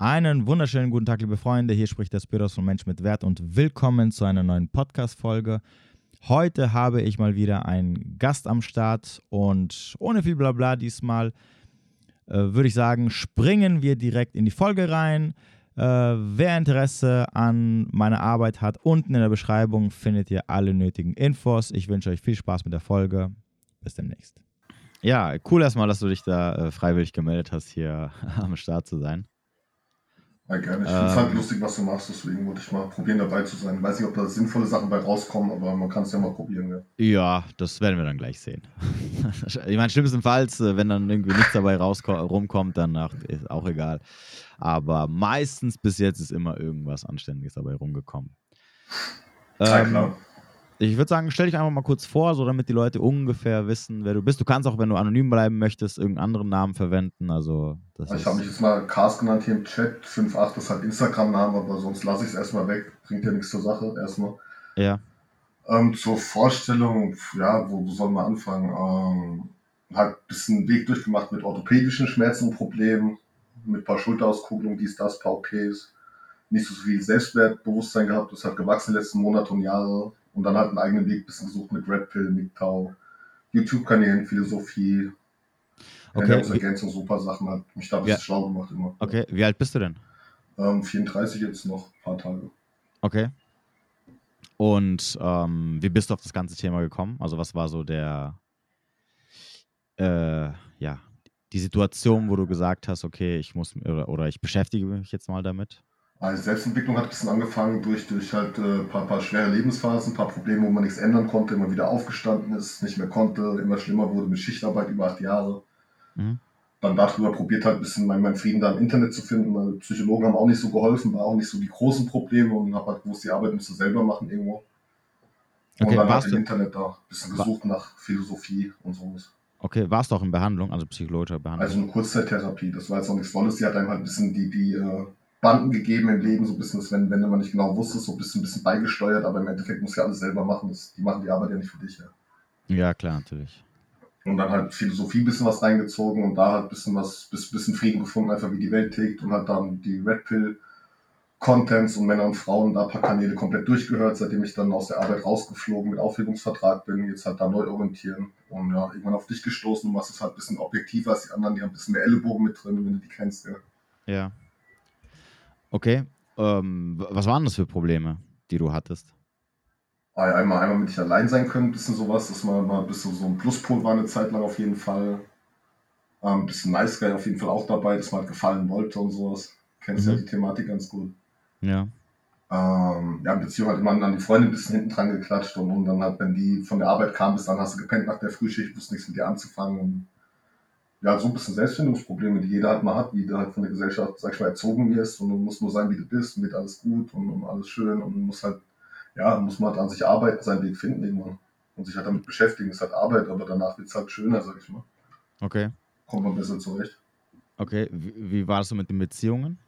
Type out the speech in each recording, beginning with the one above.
Einen wunderschönen guten Tag, liebe Freunde. Hier spricht der Spiros von Mensch mit Wert und willkommen zu einer neuen Podcast-Folge. Heute habe ich mal wieder einen Gast am Start und ohne viel Blabla diesmal äh, würde ich sagen, springen wir direkt in die Folge rein. Äh, wer Interesse an meiner Arbeit hat, unten in der Beschreibung findet ihr alle nötigen Infos. Ich wünsche euch viel Spaß mit der Folge. Bis demnächst. Ja, cool erstmal, dass du dich da äh, freiwillig gemeldet hast, hier am Start zu sein. Ja, gerne. Ich finde es halt lustig, was du machst, deswegen wollte ich mal probieren, dabei zu sein. Ich weiß nicht, ob da sinnvolle Sachen bei rauskommen, aber man kann es ja mal probieren. Ja. ja, das werden wir dann gleich sehen. ich meine, schlimmstenfalls, äh, wenn dann irgendwie nichts dabei rumkommt, dann ist auch egal. Aber meistens bis jetzt ist immer irgendwas Anständiges dabei rumgekommen. Ja, ähm, klar. Ich würde sagen, stell dich einfach mal kurz vor, so damit die Leute ungefähr wissen, wer du bist. Du kannst auch, wenn du anonym bleiben möchtest, irgendeinen anderen Namen verwenden. Also, das ich habe mich jetzt mal Cars genannt hier im Chat. 5.8 ist halt Instagram-Name, aber sonst lasse ich es erstmal weg. Bringt ja nichts zur Sache, erstmal. Ja. Ähm, zur Vorstellung, ja, wo, wo soll man anfangen? Ähm, halt ein bisschen Weg durchgemacht mit orthopädischen Schmerzen und Problemen, mit ein paar Schulterauskugelungen, dies, das, paar OPs. Nicht so viel Selbstwertbewusstsein gehabt, das hat gewachsen in den letzten Monate und Jahre und dann halt einen eigenen Weg ein bisschen gesucht mit Red Pill, MGTOW, YouTube-Kanälen, Philosophie, okay. Ergänzung, super Sachen, hat mich da ein bisschen ja. schlau gemacht immer. Okay, wie alt bist du denn? Ähm, 34 jetzt noch, ein paar Tage. Okay. Und ähm, wie bist du auf das ganze Thema gekommen? Also was war so der, äh, ja, die Situation, wo du gesagt hast, okay, ich muss oder, oder ich beschäftige mich jetzt mal damit? Also Selbstentwicklung hat ein bisschen angefangen durch, durch halt ein äh, paar, paar schwere Lebensphasen, ein paar Probleme, wo man nichts ändern konnte, immer wieder aufgestanden ist, nicht mehr konnte, immer schlimmer wurde mit Schichtarbeit über acht Jahre. Mhm. Dann darüber probiert halt ein bisschen meinen mein Frieden da im Internet zu finden, weil Psychologen haben auch nicht so geholfen, war auch nicht so die großen Probleme und habe halt gewusst, die Arbeit musst du selber machen irgendwo. Und okay, dann halt im Internet da ein bisschen gesucht nach Philosophie und sowas. Okay, warst du auch in Behandlung, also psychologischer Behandlung? Also eine Kurzzeittherapie, das war jetzt auch nichts Volles, die hat einem halt ein bisschen die, die äh, Banden gegeben im Leben, so ein bisschen, das, wenn, wenn man nicht genau wusste, so ein bisschen, ein bisschen beigesteuert, aber im Endeffekt muss ja alles selber machen. Das, die machen die Arbeit ja nicht für dich. Ja, ja klar, natürlich. Und dann halt Philosophie ein bisschen was reingezogen und da halt ein bisschen was, ein bisschen Frieden gefunden, einfach wie die Welt tickt und halt dann die Red Pill Contents und Männer und Frauen da ein paar Kanäle komplett durchgehört, seitdem ich dann aus der Arbeit rausgeflogen mit Aufhebungsvertrag bin, jetzt halt da neu orientieren und ja, irgendwann auf dich gestoßen und machst es halt ein bisschen objektiver als die anderen, die haben ein bisschen mehr Ellenbogen mit drin, wenn du die kennst, ja. Ja. Okay. Ähm, was waren das für Probleme, die du hattest? Einmal, einmal mit nicht allein sein können, ein bisschen sowas, dass man mal ein bisschen so ein Pluspol war eine Zeit lang auf jeden Fall. Ähm, ein bisschen Nice Guy auf jeden Fall auch dabei, dass man halt gefallen wollte und sowas. Kennst mhm. ja die Thematik ganz gut. Ja. Ähm, ja, in Beziehung hat man an die Freundin ein bisschen hinten dran geklatscht und, und dann hat, wenn die von der Arbeit kam, bis dann hast du gepennt nach der Frühschicht, wusste nichts mit dir anzufangen und ja, so ein bisschen Selbstfindungsprobleme, die jeder halt mal hat, wie du halt von der Gesellschaft, sag ich mal, erzogen wirst und du musst nur sein, wie du bist und wird alles gut und, und alles schön und muss halt, ja, muss man halt an sich arbeiten, seinen Weg finden irgendwann und sich halt damit beschäftigen. Es ist halt Arbeit, aber danach wird es halt schöner, sag ich mal. Okay. Kommt man besser zurecht. Okay, wie, wie war es so mit den Beziehungen?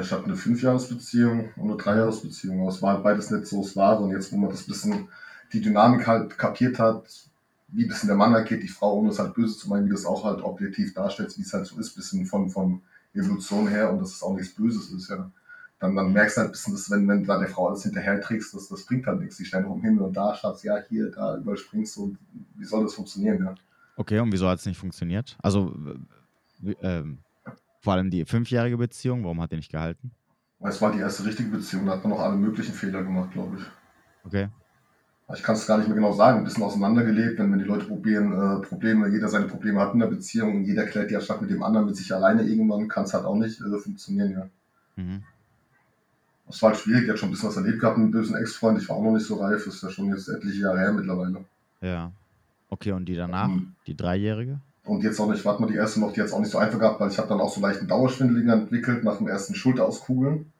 Ich hatte eine Fünfjahresbeziehung und eine Dreijahresbeziehung, aber es war halt beides nicht so es war und jetzt, wo man das bisschen, die Dynamik halt kapiert hat, wie ein bisschen der Mann agiert, die Frau, ohne es halt böse zu meinen, wie das auch halt objektiv darstellt, wie es halt so ist, bisschen von, von Evolution her und dass es auch nichts Böses ist, ja. Dann, dann merkst du halt ein bisschen, dass wenn, wenn du da der Frau alles hinterher trägst, das, das bringt halt nichts. Die stellen um Himmel und da, Schatz, ja, hier, da, überspringst du. Und wie soll das funktionieren, ja? Okay, und wieso hat es nicht funktioniert? Also, ähm, vor allem die fünfjährige Beziehung, warum hat die nicht gehalten? Es war die erste richtige Beziehung, da hat man noch alle möglichen Fehler gemacht, glaube ich. Okay ich kann es gar nicht mehr genau sagen, ein bisschen auseinandergelebt, wenn, wenn die Leute probieren, äh, Probleme, jeder seine Probleme hat in der Beziehung und jeder klärt die anstatt mit dem anderen mit sich alleine irgendwann, kann es halt auch nicht äh, funktionieren, ja. Mhm. Das war halt schwierig, ich hatte schon ein bisschen was erlebt gehabt mit einem bösen Ex-Freund, ich war auch noch nicht so reif, das ist ja schon jetzt etliche Jahre her mittlerweile. Ja. Okay, und die danach, mhm. die Dreijährige? Und jetzt auch nicht, warte mal, die erste noch, die hat es auch nicht so einfach gehabt, weil ich habe dann auch so leichten Dauerschwindel entwickelt nach dem ersten Schulterauskugeln.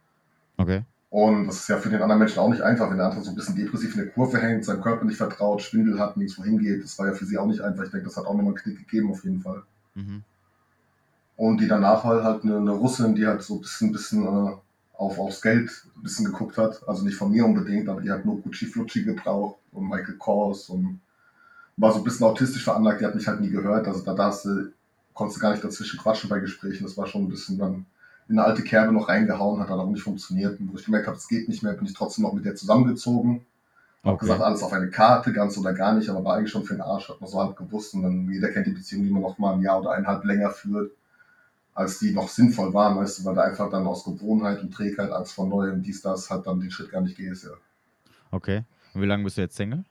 Okay. Und das ist ja für den anderen Menschen auch nicht einfach, wenn der andere so ein bisschen depressiv in der Kurve hängt, seinem Körper nicht vertraut, Schwindel hat, nichts wohin geht. Das war ja für sie auch nicht einfach. Ich denke, das hat auch nochmal einen Knick gegeben, auf jeden Fall. Mhm. Und die danach halt, halt eine, eine Russin, die halt so ein bisschen, bisschen äh, auf, aufs Geld ein bisschen geguckt hat. Also nicht von mir unbedingt, aber die hat nur Gucci Flutschi gebraucht und Michael Kors und war so ein bisschen autistisch veranlagt. Die hat mich halt nie gehört. Also da, da hast du, konntest du gar nicht dazwischen quatschen bei Gesprächen. Das war schon ein bisschen dann in eine alte Kerbe noch reingehauen, hat dann auch nicht funktioniert. Und wo ich gemerkt habe, es geht nicht mehr, bin ich trotzdem noch mit der zusammengezogen. Hab Okay. gesagt, alles auf eine Karte, ganz oder gar nicht, aber war eigentlich schon für den Arsch, hat man so halb gewusst. Und dann jeder kennt die Beziehung, die man noch mal ein Jahr oder eineinhalb länger führt, als die noch sinnvoll waren, weißt du, weil da einfach dann aus Gewohnheit und Trägheit, Angst vor Neuem, dies, das, halt dann den Schritt gar nicht gehst, ja. Okay. Und wie lange bist du jetzt Single?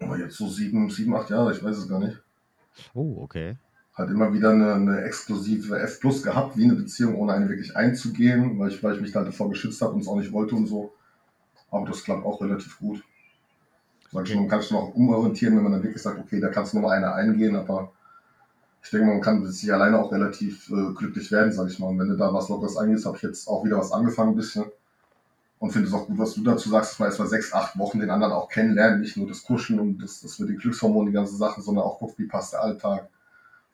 Aber jetzt so sieben, sieben, acht Jahre, ich weiß es gar nicht. Oh, okay. Halt immer wieder eine, eine exklusive F Plus gehabt, wie eine Beziehung, ohne eine wirklich einzugehen, weil ich, weil ich mich halt davor geschützt habe und es auch nicht wollte und so. Aber das klappt auch relativ gut. Sag ich schon, man kann sich noch umorientieren, wenn man dann wirklich sagt, okay, da kannst du nur mal eine eingehen, aber ich denke, man kann sich alleine auch relativ äh, glücklich werden, sag ich mal. Und wenn du da was Lockeres eingehst, habe ich jetzt auch wieder was angefangen ein bisschen. Und finde es auch gut, was du dazu sagst, dass man erstmal sechs, acht Wochen den anderen auch kennenlernen, nicht nur das Kuscheln und das, das mit den Glückshormonen, die ganzen Sachen, sondern auch guckt, wie passt der Alltag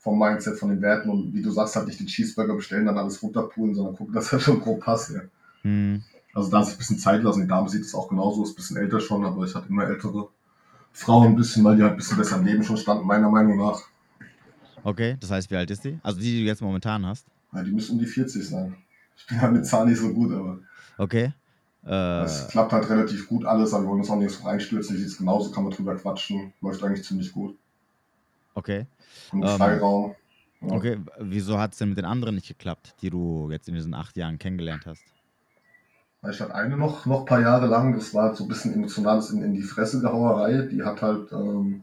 vom Mindset, von den Werten und wie du sagst, halt nicht den Cheeseburger bestellen, dann alles runterpulen, sondern gucken, dass er schon grob passt, ja. Hm. Also da sich ein bisschen Zeit lassen. Die Dame sieht es auch genauso, ist ein bisschen älter schon, aber ich hatte immer ältere Frauen ein bisschen, weil die halt ein bisschen besser im Leben schon standen, meiner Meinung nach. Okay, das heißt, wie alt ist die? Also die, die du jetzt momentan hast? Ja, die müssen um die 40 sein. Ich bin halt mit Zahn nicht so gut, aber Okay. Äh, es klappt halt relativ gut alles, aber wir wollen uns auch nicht so reinstürzen. Die sieht es genauso, kann man drüber quatschen. Läuft eigentlich ziemlich gut. Okay. Genug Ähm, Freiraum. Ja. Okay, wieso hat es denn mit den anderen nicht geklappt, die du jetzt in diesen acht Jahren kennengelernt hast? Ich hatte eine noch, noch ein paar Jahre lang, das war so ein bisschen emotionales in, in die Fresse gehauerei. Die hat halt, ähm,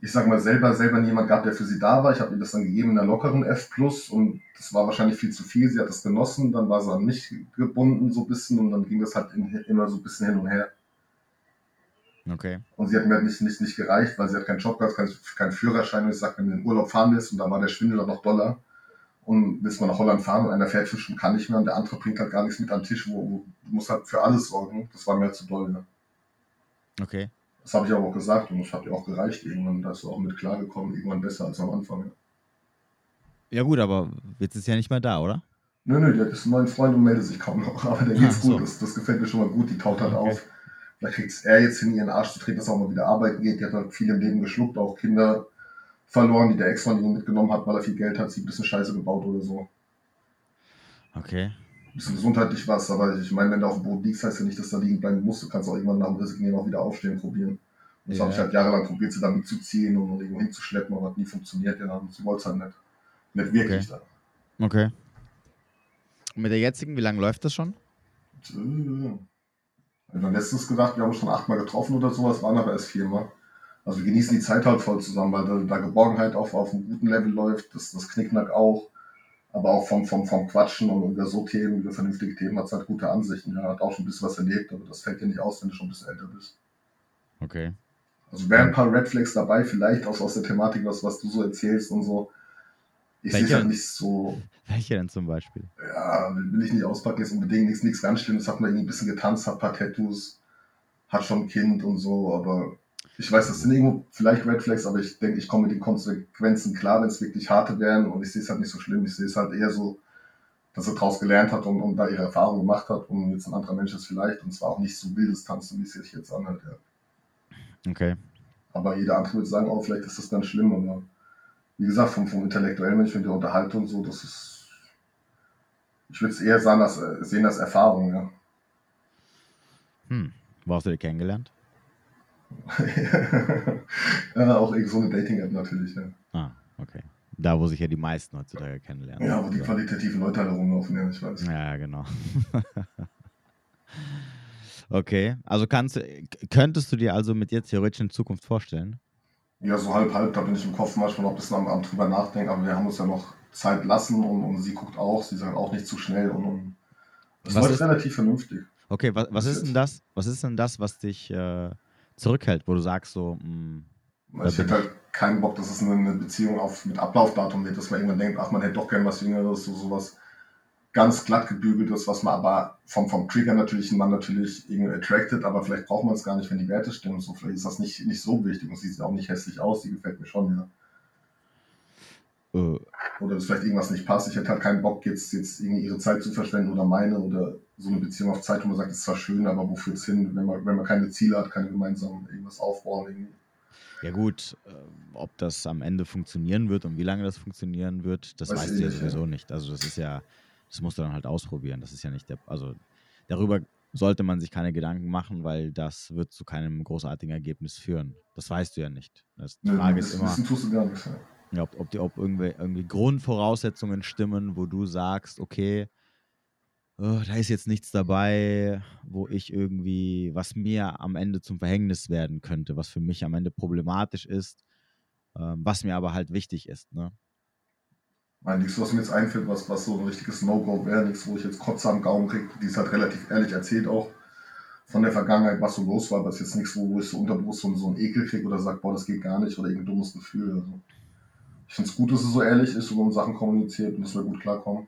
ich sag mal, selber, selber niemand gab, der für sie da war. Ich habe ihr das dann gegeben in einer lockeren F und das war wahrscheinlich viel zu viel. Sie hat das genossen, dann war sie an mich gebunden so ein bisschen und dann ging das halt in, immer so ein bisschen hin und her. Okay. Und sie hat mir halt nicht, nicht, nicht gereicht, weil sie hat keinen Job gehabt, keinen, keinen Führerschein. Und ich sagte, wenn du in den Urlaub fahren willst, und da war der Schwindel dann noch Dollar, und willst mal nach Holland fahren und einer fährt und kann nicht mehr und der andere bringt halt gar nichts mit an den Tisch, wo, wo du musst halt für alles sorgen. Das war mir halt zu doll. Ne? Okay. Das habe ich aber auch gesagt und das hat ihr auch gereicht irgendwann. Da ist auch mit klargekommen, irgendwann besser als am Anfang. Ja. Ja gut, aber jetzt ist ja nicht mehr da, oder? Nö, nö, hat jetzt einen neuen Freund und meldet sich kaum noch. Aber der geht's Ach so. gut. Das, das gefällt mir schon mal gut. Die taut halt Okay. auf. Vielleicht kriegt es er jetzt hin, ihren Arsch zu treten, dass er auch mal wieder arbeiten geht. Die hat halt viel im Leben geschluckt, auch Kinder verloren, die der Ex-Mann ihn mitgenommen hat, weil er viel Geld hat, sie ein bisschen Scheiße gebaut oder so. Okay. Ein bisschen gesundheitlich was, aber ich meine, wenn du auf dem Boden liegst, heißt ja nicht, dass du da liegen bleiben musst. Du kannst auch irgendwann nach dem Resignieren auch wieder aufstehen probieren. Und das Ja. habe ich halt jahrelang probiert, sie da mitzuziehen und irgendwo hinzuschleppen, aber hat nie funktioniert. Ja, sie wollte es halt nicht. Nicht wirklich dann. Okay. Und mit der jetzigen, wie lange läuft das schon? Und, äh, Ich habe letztens gedacht, wir haben uns schon achtmal getroffen oder sowas, waren aber erst viermal. Also wir genießen die Zeit halt voll zusammen, weil da, da Geborgenheit auf, auf einem guten Level läuft, das, das Knickknack auch. Aber auch vom, vom, vom Quatschen und über so Themen, über vernünftige Themen hat es halt gute Ansichten. Ja, hat auch schon ein bisschen was erlebt, aber das fällt dir nicht aus, wenn du schon ein bisschen älter bist. Okay. Also wären ein paar Red Flags dabei, vielleicht aus, aus der Thematik, was, was du so erzählst und so. Ich sehe Welche? halt nicht so, Welche denn zum Beispiel? ja, will will ich nicht auspacken, jetzt unbedingt nichts, nichts ganz Schlimmes, hat man irgendwie ein bisschen getanzt, hat ein paar Tattoos, hat schon ein Kind und so, aber ich weiß, das sind irgendwo vielleicht Red Flags, aber ich denke, ich komme mit den Konsequenzen klar, wenn es wirklich harte wären und ich sehe es halt nicht so schlimm, ich sehe es halt eher so, dass er daraus gelernt hat und, und da ihre Erfahrung gemacht hat und jetzt ein anderer Mensch ist vielleicht und zwar auch nicht so wildes Tanzen, wie es sich jetzt anhört, ja. Okay. Aber jeder andere würde sagen, oh, vielleicht ist das ganz schlimm, aber wie gesagt, vom, vom intellektuellen Mensch, von der Unterhaltung so, das ist, ich würde es eher sagen, als, sehen als Erfahrung, ja. Hm. Wo hast du die kennengelernt? ja, auch so eine Dating-App natürlich, ja. Ah, okay. Da, wo sich ja die meisten heutzutage kennenlernen. Ja, wo die qualitativen Leute alle rumlaufen, ja, ich weiß. Ja, genau. okay, also kannst könntest du dir also mit ihr theoretisch in Zukunft vorstellen? Ja, so halb, halb, da bin ich im Kopf manchmal noch ein bisschen am, am drüber nachdenken, aber wir haben uns ja noch Zeit lassen und, und sie guckt auch, sie sagt auch nicht zu schnell und, und das Was ist- relativ vernünftig. Okay, was, was ist denn das? Was ist denn das, was dich äh, zurückhält, wo du sagst so, hm, Weil ich hätte halt keinen Bock, dass es eine, eine Beziehung auf, mit Ablaufdatum wird, dass man irgendwann denkt, ach, man hätte doch gern was Jüngeres, so sowas ganz glatt gebügeltes, was man aber vom, vom Trigger natürlich einen Mann natürlich irgendwie attracted, aber vielleicht braucht man es gar nicht, wenn die Werte stimmen. So, vielleicht ist das nicht, nicht so wichtig und sie sieht auch nicht hässlich aus, die gefällt mir schon, ja. äh, Oder dass vielleicht irgendwas nicht passt. Ich hätte halt keinen Bock, jetzt, jetzt irgendwie ihre Zeit zu verschwenden oder meine oder so eine Beziehung auf Zeit, wo man sagt, es ist zwar schön, aber wo führt's hin, wenn man, wenn man keine Ziele hat, keine gemeinsamen irgendwas aufbauen, irgendwie. ja gut, äh, ob das am Ende funktionieren wird und wie lange das funktionieren wird, das Weiß weißt ich du ja sowieso nicht. Also das ist ja, das musst du dann halt ausprobieren. Das ist ja nicht der, also darüber sollte man sich keine Gedanken machen, weil das wird zu keinem großartigen Ergebnis führen. Das weißt du ja nicht. Das, die Frage ist immer, ja, ob, ob, die, ob irgendwie, irgendwie Grundvoraussetzungen stimmen, wo du sagst, okay, oh, da ist jetzt nichts dabei, wo ich irgendwie, was mir am Ende zum Verhängnis werden könnte, was für mich am Ende problematisch ist, ähm, was mir aber halt wichtig ist. Ne? Weil nichts, was mir jetzt einfällt, was, was so ein richtiges No-Go wäre, nichts, wo ich jetzt Kotze am Gaumen kriege. Die ist halt relativ ehrlich erzählt auch von der Vergangenheit, was so los war, aber es ist jetzt nichts, wo ich so unterbewusst so, so einen Ekel kriege oder sage, boah, das geht gar nicht oder irgendein dummes Gefühl. Also, ich finde es gut, dass es so ehrlich ist und um Sachen kommuniziert und dass wir gut klarkommen.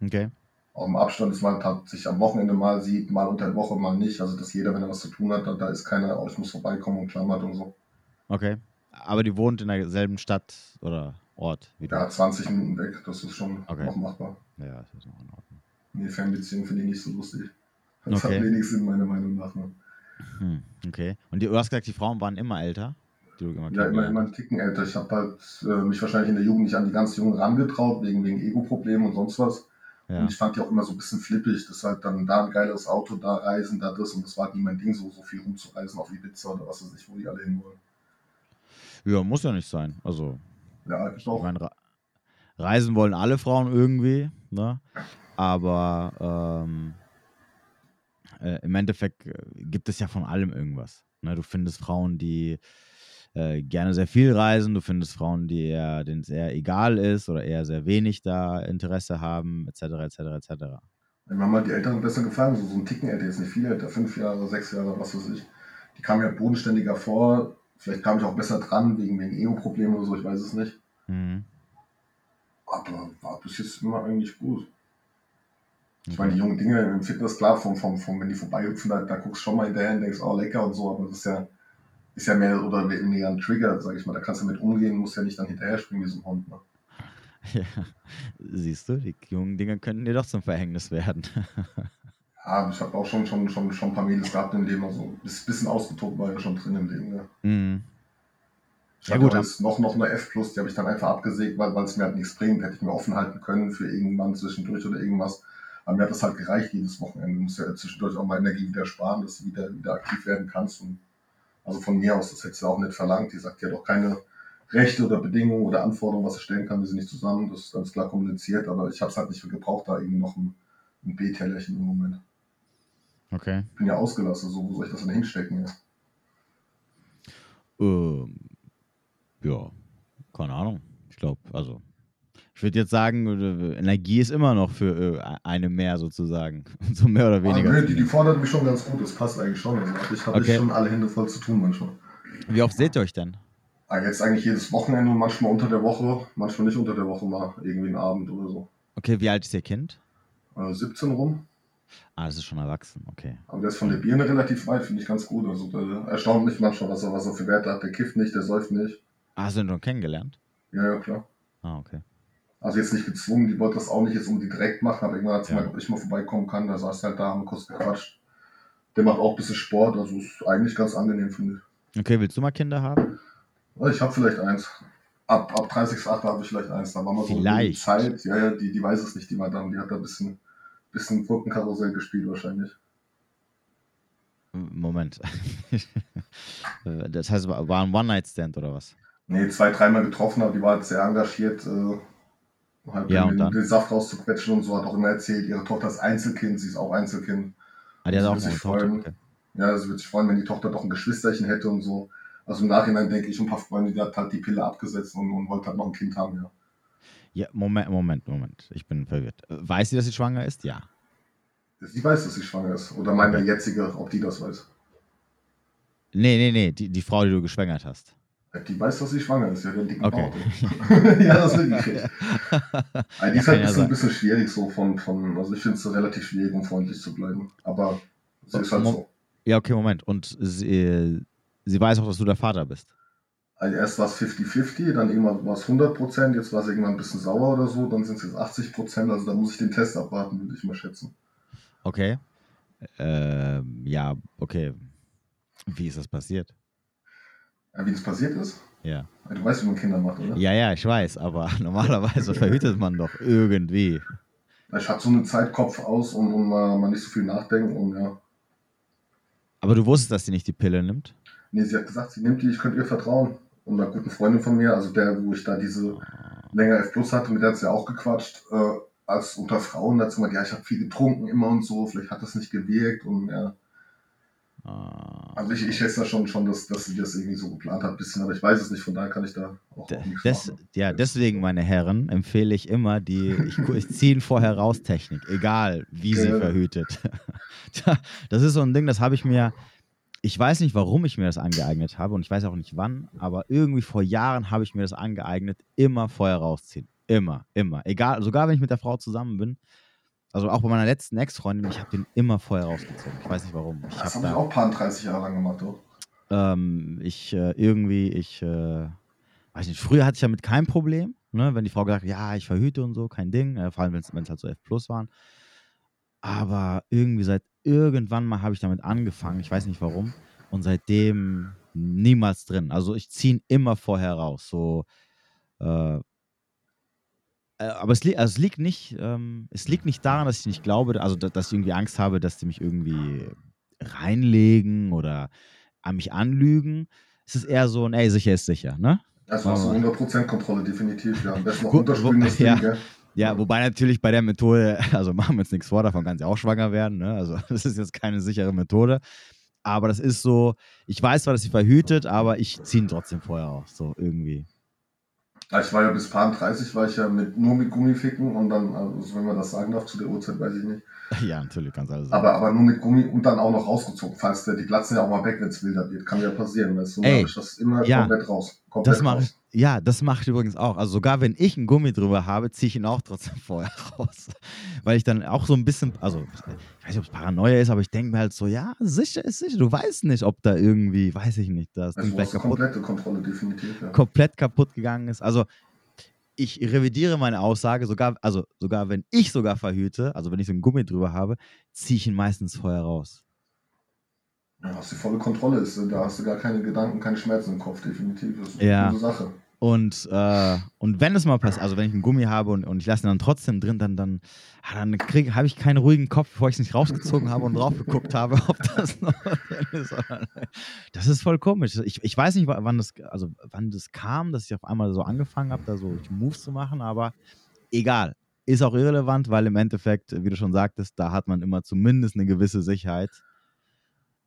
Okay. Auch im Abstand, dass man halt sich am Wochenende mal sieht, mal unter der Woche, mal nicht. Also, dass jeder, wenn er was zu tun hat, da, da ist keiner, oh, ich muss vorbeikommen und klammert und so. Okay. Aber die wohnt in derselben Stadt oder Ort? Wie ja, 20 Minuten weg, das ist schon okay. noch machbar. Ja, das ist noch in Ordnung. Nee, Fernbeziehung finde ich nicht so lustig. Das okay. hat wenig Sinn, meiner Meinung nach. Ne? Hm, okay. Und die, du hast gesagt, die Frauen waren immer älter? Immer ja, immer, immer einen Ticken älter. Ich habe halt äh, mich wahrscheinlich in der Jugend nicht an die ganz Jungen rangetraut, wegen, wegen Ego-Problemen und sonst was. Ja. Und ich fand die auch immer so ein bisschen flippig, dass halt dann da ein geiles Auto, da reisen, da das. Und das war halt nie mein Ding, so, so viel rumzureisen auf Ibiza oder was weiß ich, wo die alle hinwollen. Ja, muss ja nicht sein. Also, ja, ich auch. Meine, reisen wollen alle Frauen irgendwie, ne? Aber ähm, äh, im Endeffekt äh, gibt es ja von allem irgendwas. Ne? Du findest Frauen, die äh, gerne sehr viel reisen, du findest Frauen, die eher, denen es eher egal ist oder eher sehr wenig da Interesse haben, etc., etc., etc. Mir haben halt die Älteren besser gefallen, so, so ein Ticken älter, jetzt nicht viel älter, fünf Jahre, sechs Jahre, was weiß ich. Die kamen ja bodenständiger vor, Vielleicht kam ich auch besser dran wegen, wegen Ego-Problemen oder so, ich weiß es nicht. Mhm. Aber war bis jetzt immer eigentlich gut. Ich meine, die jungen Dinge im Fitness, klar, vom, vom, vom, wenn die vorbeihüpfen, da, da guckst du schon mal hinterher und denkst, oh, lecker und so, aber das ist ja, ist ja mehr oder weniger ein Trigger, sag ich mal. Da kannst du mit umgehen, musst ja nicht dann hinterher springen wie so ein Hund. Ne? Ja, siehst du, die jungen Dinge könnten dir doch zum Verhängnis werden. Ja, ich habe auch schon, schon, schon, schon ein paar Mädels gehabt im Leben, also ein bisschen ausgetobt war ja schon drin im Leben. Ja, mhm. Ja, gut, jetzt noch, noch eine F, die habe ich dann einfach abgesägt, weil es mir halt nichts bringt. Hätte ich mir offen halten können für irgendwann zwischendurch oder irgendwas. Aber mir hat das halt gereicht jedes Wochenende. Du musst ja zwischendurch auch mal Energie wieder sparen, dass du wieder, wieder aktiv werden kannst. Und also von mir aus, das hättest du auch nicht verlangt. Die sagt, ja doch keine Rechte oder Bedingungen oder Anforderungen, was ich stellen kann, wir sind nicht zusammen. Das ist ganz klar kommuniziert, aber ich habe es halt nicht für gebraucht, da irgendwie noch ein, ein B-Tellerchen im Moment. Okay. Ich bin ja ausgelassen, so wo soll ich das denn hinstecken? Ja? Ähm, ja, keine Ahnung. Ich glaube, also ich würde jetzt sagen, äh, Energie ist immer noch für äh, eine mehr sozusagen. so mehr oder weniger. Also, die, die fordert mich schon ganz gut, das passt eigentlich schon. Also ich habe okay. schon alle Hände voll zu tun manchmal. Wie oft seht ihr euch denn? Ah, jetzt eigentlich jedes Wochenende, manchmal unter der Woche, manchmal nicht unter der Woche, mal irgendwie einen Abend oder so. Okay, wie alt ist Ihr Kind? Äh, 17 rum. Ah, das ist schon erwachsen, okay. Aber der ist von der Birne relativ weit, finde ich ganz gut. Also der erstaunt mich manchmal, was er, was er für Werte hat. Der kifft nicht, der säuft nicht. Ah, hast du ihn schon kennengelernt? Ja, ja, klar. Ah, okay. Also jetzt nicht gezwungen, die wollte das auch nicht jetzt unbedingt direkt machen, aber irgendwann hat sie ja. mal, ob ich mal vorbeikommen kann. Da saß halt da, haben kurz gequatscht. Der macht auch ein bisschen Sport, also ist eigentlich ganz angenehm, finde ich. Okay, willst du mal Kinder haben? Ich habe vielleicht eins. Ab, ab 30.8. habe ich vielleicht eins. Da war mal so vielleicht. Zeit. Ja, ja, die, die weiß es nicht, die Madame. Die hat da ein bisschen bisschen Gurkenkarussell gespielt wahrscheinlich. Moment. das heißt, war ein One-Night-Stand oder was? Nee, zwei, dreimal getroffen, aber die war halt sehr engagiert, äh, halt ja, den, den, Saft rauszuquetschen und so, hat auch immer erzählt, ihre Tochter ist Einzelkind, sie ist auch Einzelkind. Ah, die hat auch eine Tochter, freuen, okay. Ja, sie würde sich freuen, wenn die Tochter doch ein Geschwisterchen hätte und so. Also im Nachhinein denke ich, ein paar Freunde, die hat halt die Pille abgesetzt und, und wollte halt noch ein Kind haben, ja. Ja, Moment, Moment, Moment. Ich bin verwirrt. Weiß sie, dass sie schwanger ist? Ja. Sie weiß, dass sie schwanger ist. Oder meine jetzige, ob die das weiß. Nee, nee, nee. Die, die Frau, die du geschwängert hast. Die weiß, dass sie schwanger ist. Ja, den dicken okay. ja, das will ich nicht. Also die ist halt ein bisschen, ein bisschen schwierig so von, von also ich finde es so relativ schwierig, um freundlich zu bleiben. Aber sie ist halt so. Ja, okay, Moment. Und sie, sie weiß auch, dass du der Vater bist. Also erst war es 50-50, dann irgendwann war es 100 Prozent, jetzt war es irgendwann ein bisschen sauer oder so, dann sind es jetzt 80 Prozent, also da muss ich den Test abwarten, würde ich mal schätzen. Okay. Ähm, ja, okay. Wie ist das passiert? Ja, wie das passiert ist? Ja. Du weißt, wie man Kinder macht, oder? Ja, ja, ich weiß, aber normalerweise verhütet man doch irgendwie. Ich hatte so einen Zeitkopf aus und, und mal, mal nicht so viel nachdenken und ja. Aber du wusstest, dass sie nicht die Pille nimmt? Nee, sie hat gesagt, sie nimmt die, ich könnte ihr vertrauen. Und einer guten Freundin von mir, also der, wo ich da diese länger F Plus hatte, mit der hat sie ja auch gequatscht, äh, als unter Frauen dazu gesagt, ja, ich habe viel getrunken immer und so, vielleicht hat das nicht gewirkt und ja. Ah. Also ich, ich schätze da schon, schon dass, dass sie das irgendwie so geplant hat, ein bisschen, aber ich weiß es nicht, von daher kann ich da auch, auch nichts Des, machen. Ja, deswegen, meine Herren, empfehle ich immer die, ich, ich ziehe vorher raus Technik, egal wie okay. sie verhütet. das ist so ein Ding, das habe ich mir, ich weiß nicht, warum ich mir das angeeignet habe und ich weiß auch nicht wann, aber irgendwie vor Jahren habe ich mir das angeeignet, immer vorher rausziehen. Immer, immer. Egal, sogar wenn ich mit der Frau zusammen bin, also auch bei meiner letzten Ex-Freundin, ich habe den immer vorher rausgezogen. Ich weiß nicht warum. Ich das habe ich auch paar 30 Jahre lang gemacht, oder? Ähm, ich äh, irgendwie, ich äh, weiß nicht, früher hatte ich damit kein Problem, ne, wenn die Frau gesagt hat, ja, ich verhüte und so, kein Ding, äh, vor allem wenn es halt so F Plus waren. Aber irgendwie seit irgendwann mal habe ich damit angefangen, ich weiß nicht warum, und seitdem niemals drin. Also ich ziehe ihn immer vorher raus. So, äh, aber es, li also es, liegt nicht, ähm, es liegt nicht daran, dass ich nicht glaube, also dass ich irgendwie Angst habe, dass die mich irgendwie reinlegen oder an mich anlügen. Es ist eher so ein, ey, sicher ist sicher, ne? Also hast du 100% Kontrolle, definitiv. Ja, am besten noch unterspülen das ja. Ding, Ja, wobei natürlich bei der Methode, also machen wir uns nichts vor, davon kann sie auch schwanger werden. Ne? Also das ist jetzt keine sichere Methode. Aber das ist so, ich weiß zwar, dass sie verhütet, aber ich ziehe ihn trotzdem vorher aus, so irgendwie. Ich war ja bis Paar 30 war ich ja mit, nur mit Gummificken und dann, also wenn man das sagen darf, zu der Uhrzeit weiß ich nicht. Ja, natürlich kannst du alles. Aber, aber nur mit Gummi und dann auch noch rausgezogen, falls der, die platzen ja auch mal weg, wenn es wilder wird. Kann ja passieren. Weißt du, Ey, ich das immer ja, komplett raus. Komplett das mache ich, ja, das mache ich übrigens auch. Also sogar wenn ich ein Gummi drüber habe, ziehe ich ihn auch trotzdem vorher raus. Weil ich dann auch so ein bisschen, also ich weiß nicht, ob es Paranoia ist, aber ich denke mir halt so, ja, sicher ist sicher. Du weißt nicht, ob da irgendwie, weiß ich nicht, das also vielleicht kaputt, komplette Kontrolle definitiv. Ja. Komplett kaputt gegangen ist. Also ich revidiere meine Aussage, sogar, also sogar wenn ich sogar verhüte, also wenn ich so ein Gummi drüber habe, ziehe ich ihn meistens vorher raus. Ja, hast die volle Kontrolle, ist, da hast du gar keine Gedanken, keine Schmerzen im Kopf, definitiv. Das ist eine ja. gute Sache. Und, äh, und wenn es mal passiert, also wenn ich einen Gummi habe und, und ich lasse ihn dann trotzdem drin, dann, dann, ah, dann habe ich keinen ruhigen Kopf, bevor ich es nicht rausgezogen habe und drauf geguckt habe, ob das noch drin ist. Das ist voll komisch. Ich, ich weiß nicht, wann das, also wann das kam, dass ich auf einmal so angefangen habe, da so Moves zu machen, aber egal. Ist auch irrelevant, weil im Endeffekt, wie du schon sagtest, da hat man immer zumindest eine gewisse Sicherheit.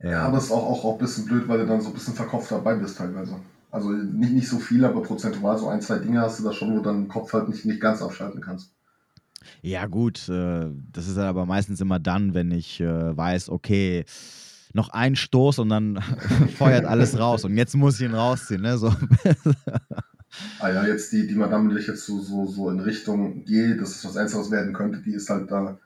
Ja, aber es ist auch, auch, auch ein bisschen blöd, weil du dann so ein bisschen verkopft dabei bist teilweise. Also nicht, nicht so viel, aber prozentual so ein, zwei Dinge hast du da schon, wo du deinen Kopf halt nicht, nicht ganz abschalten kannst. Ja, gut, äh, das ist aber meistens immer dann, wenn ich äh, weiß, okay, noch ein Stoß und dann feuert alles raus und jetzt muss ich ihn rausziehen. Ne? So. ah ja, jetzt die, die Madame, die ich jetzt so, so, so in Richtung gehe, dass es was Einzelnes werden könnte, die ist halt da,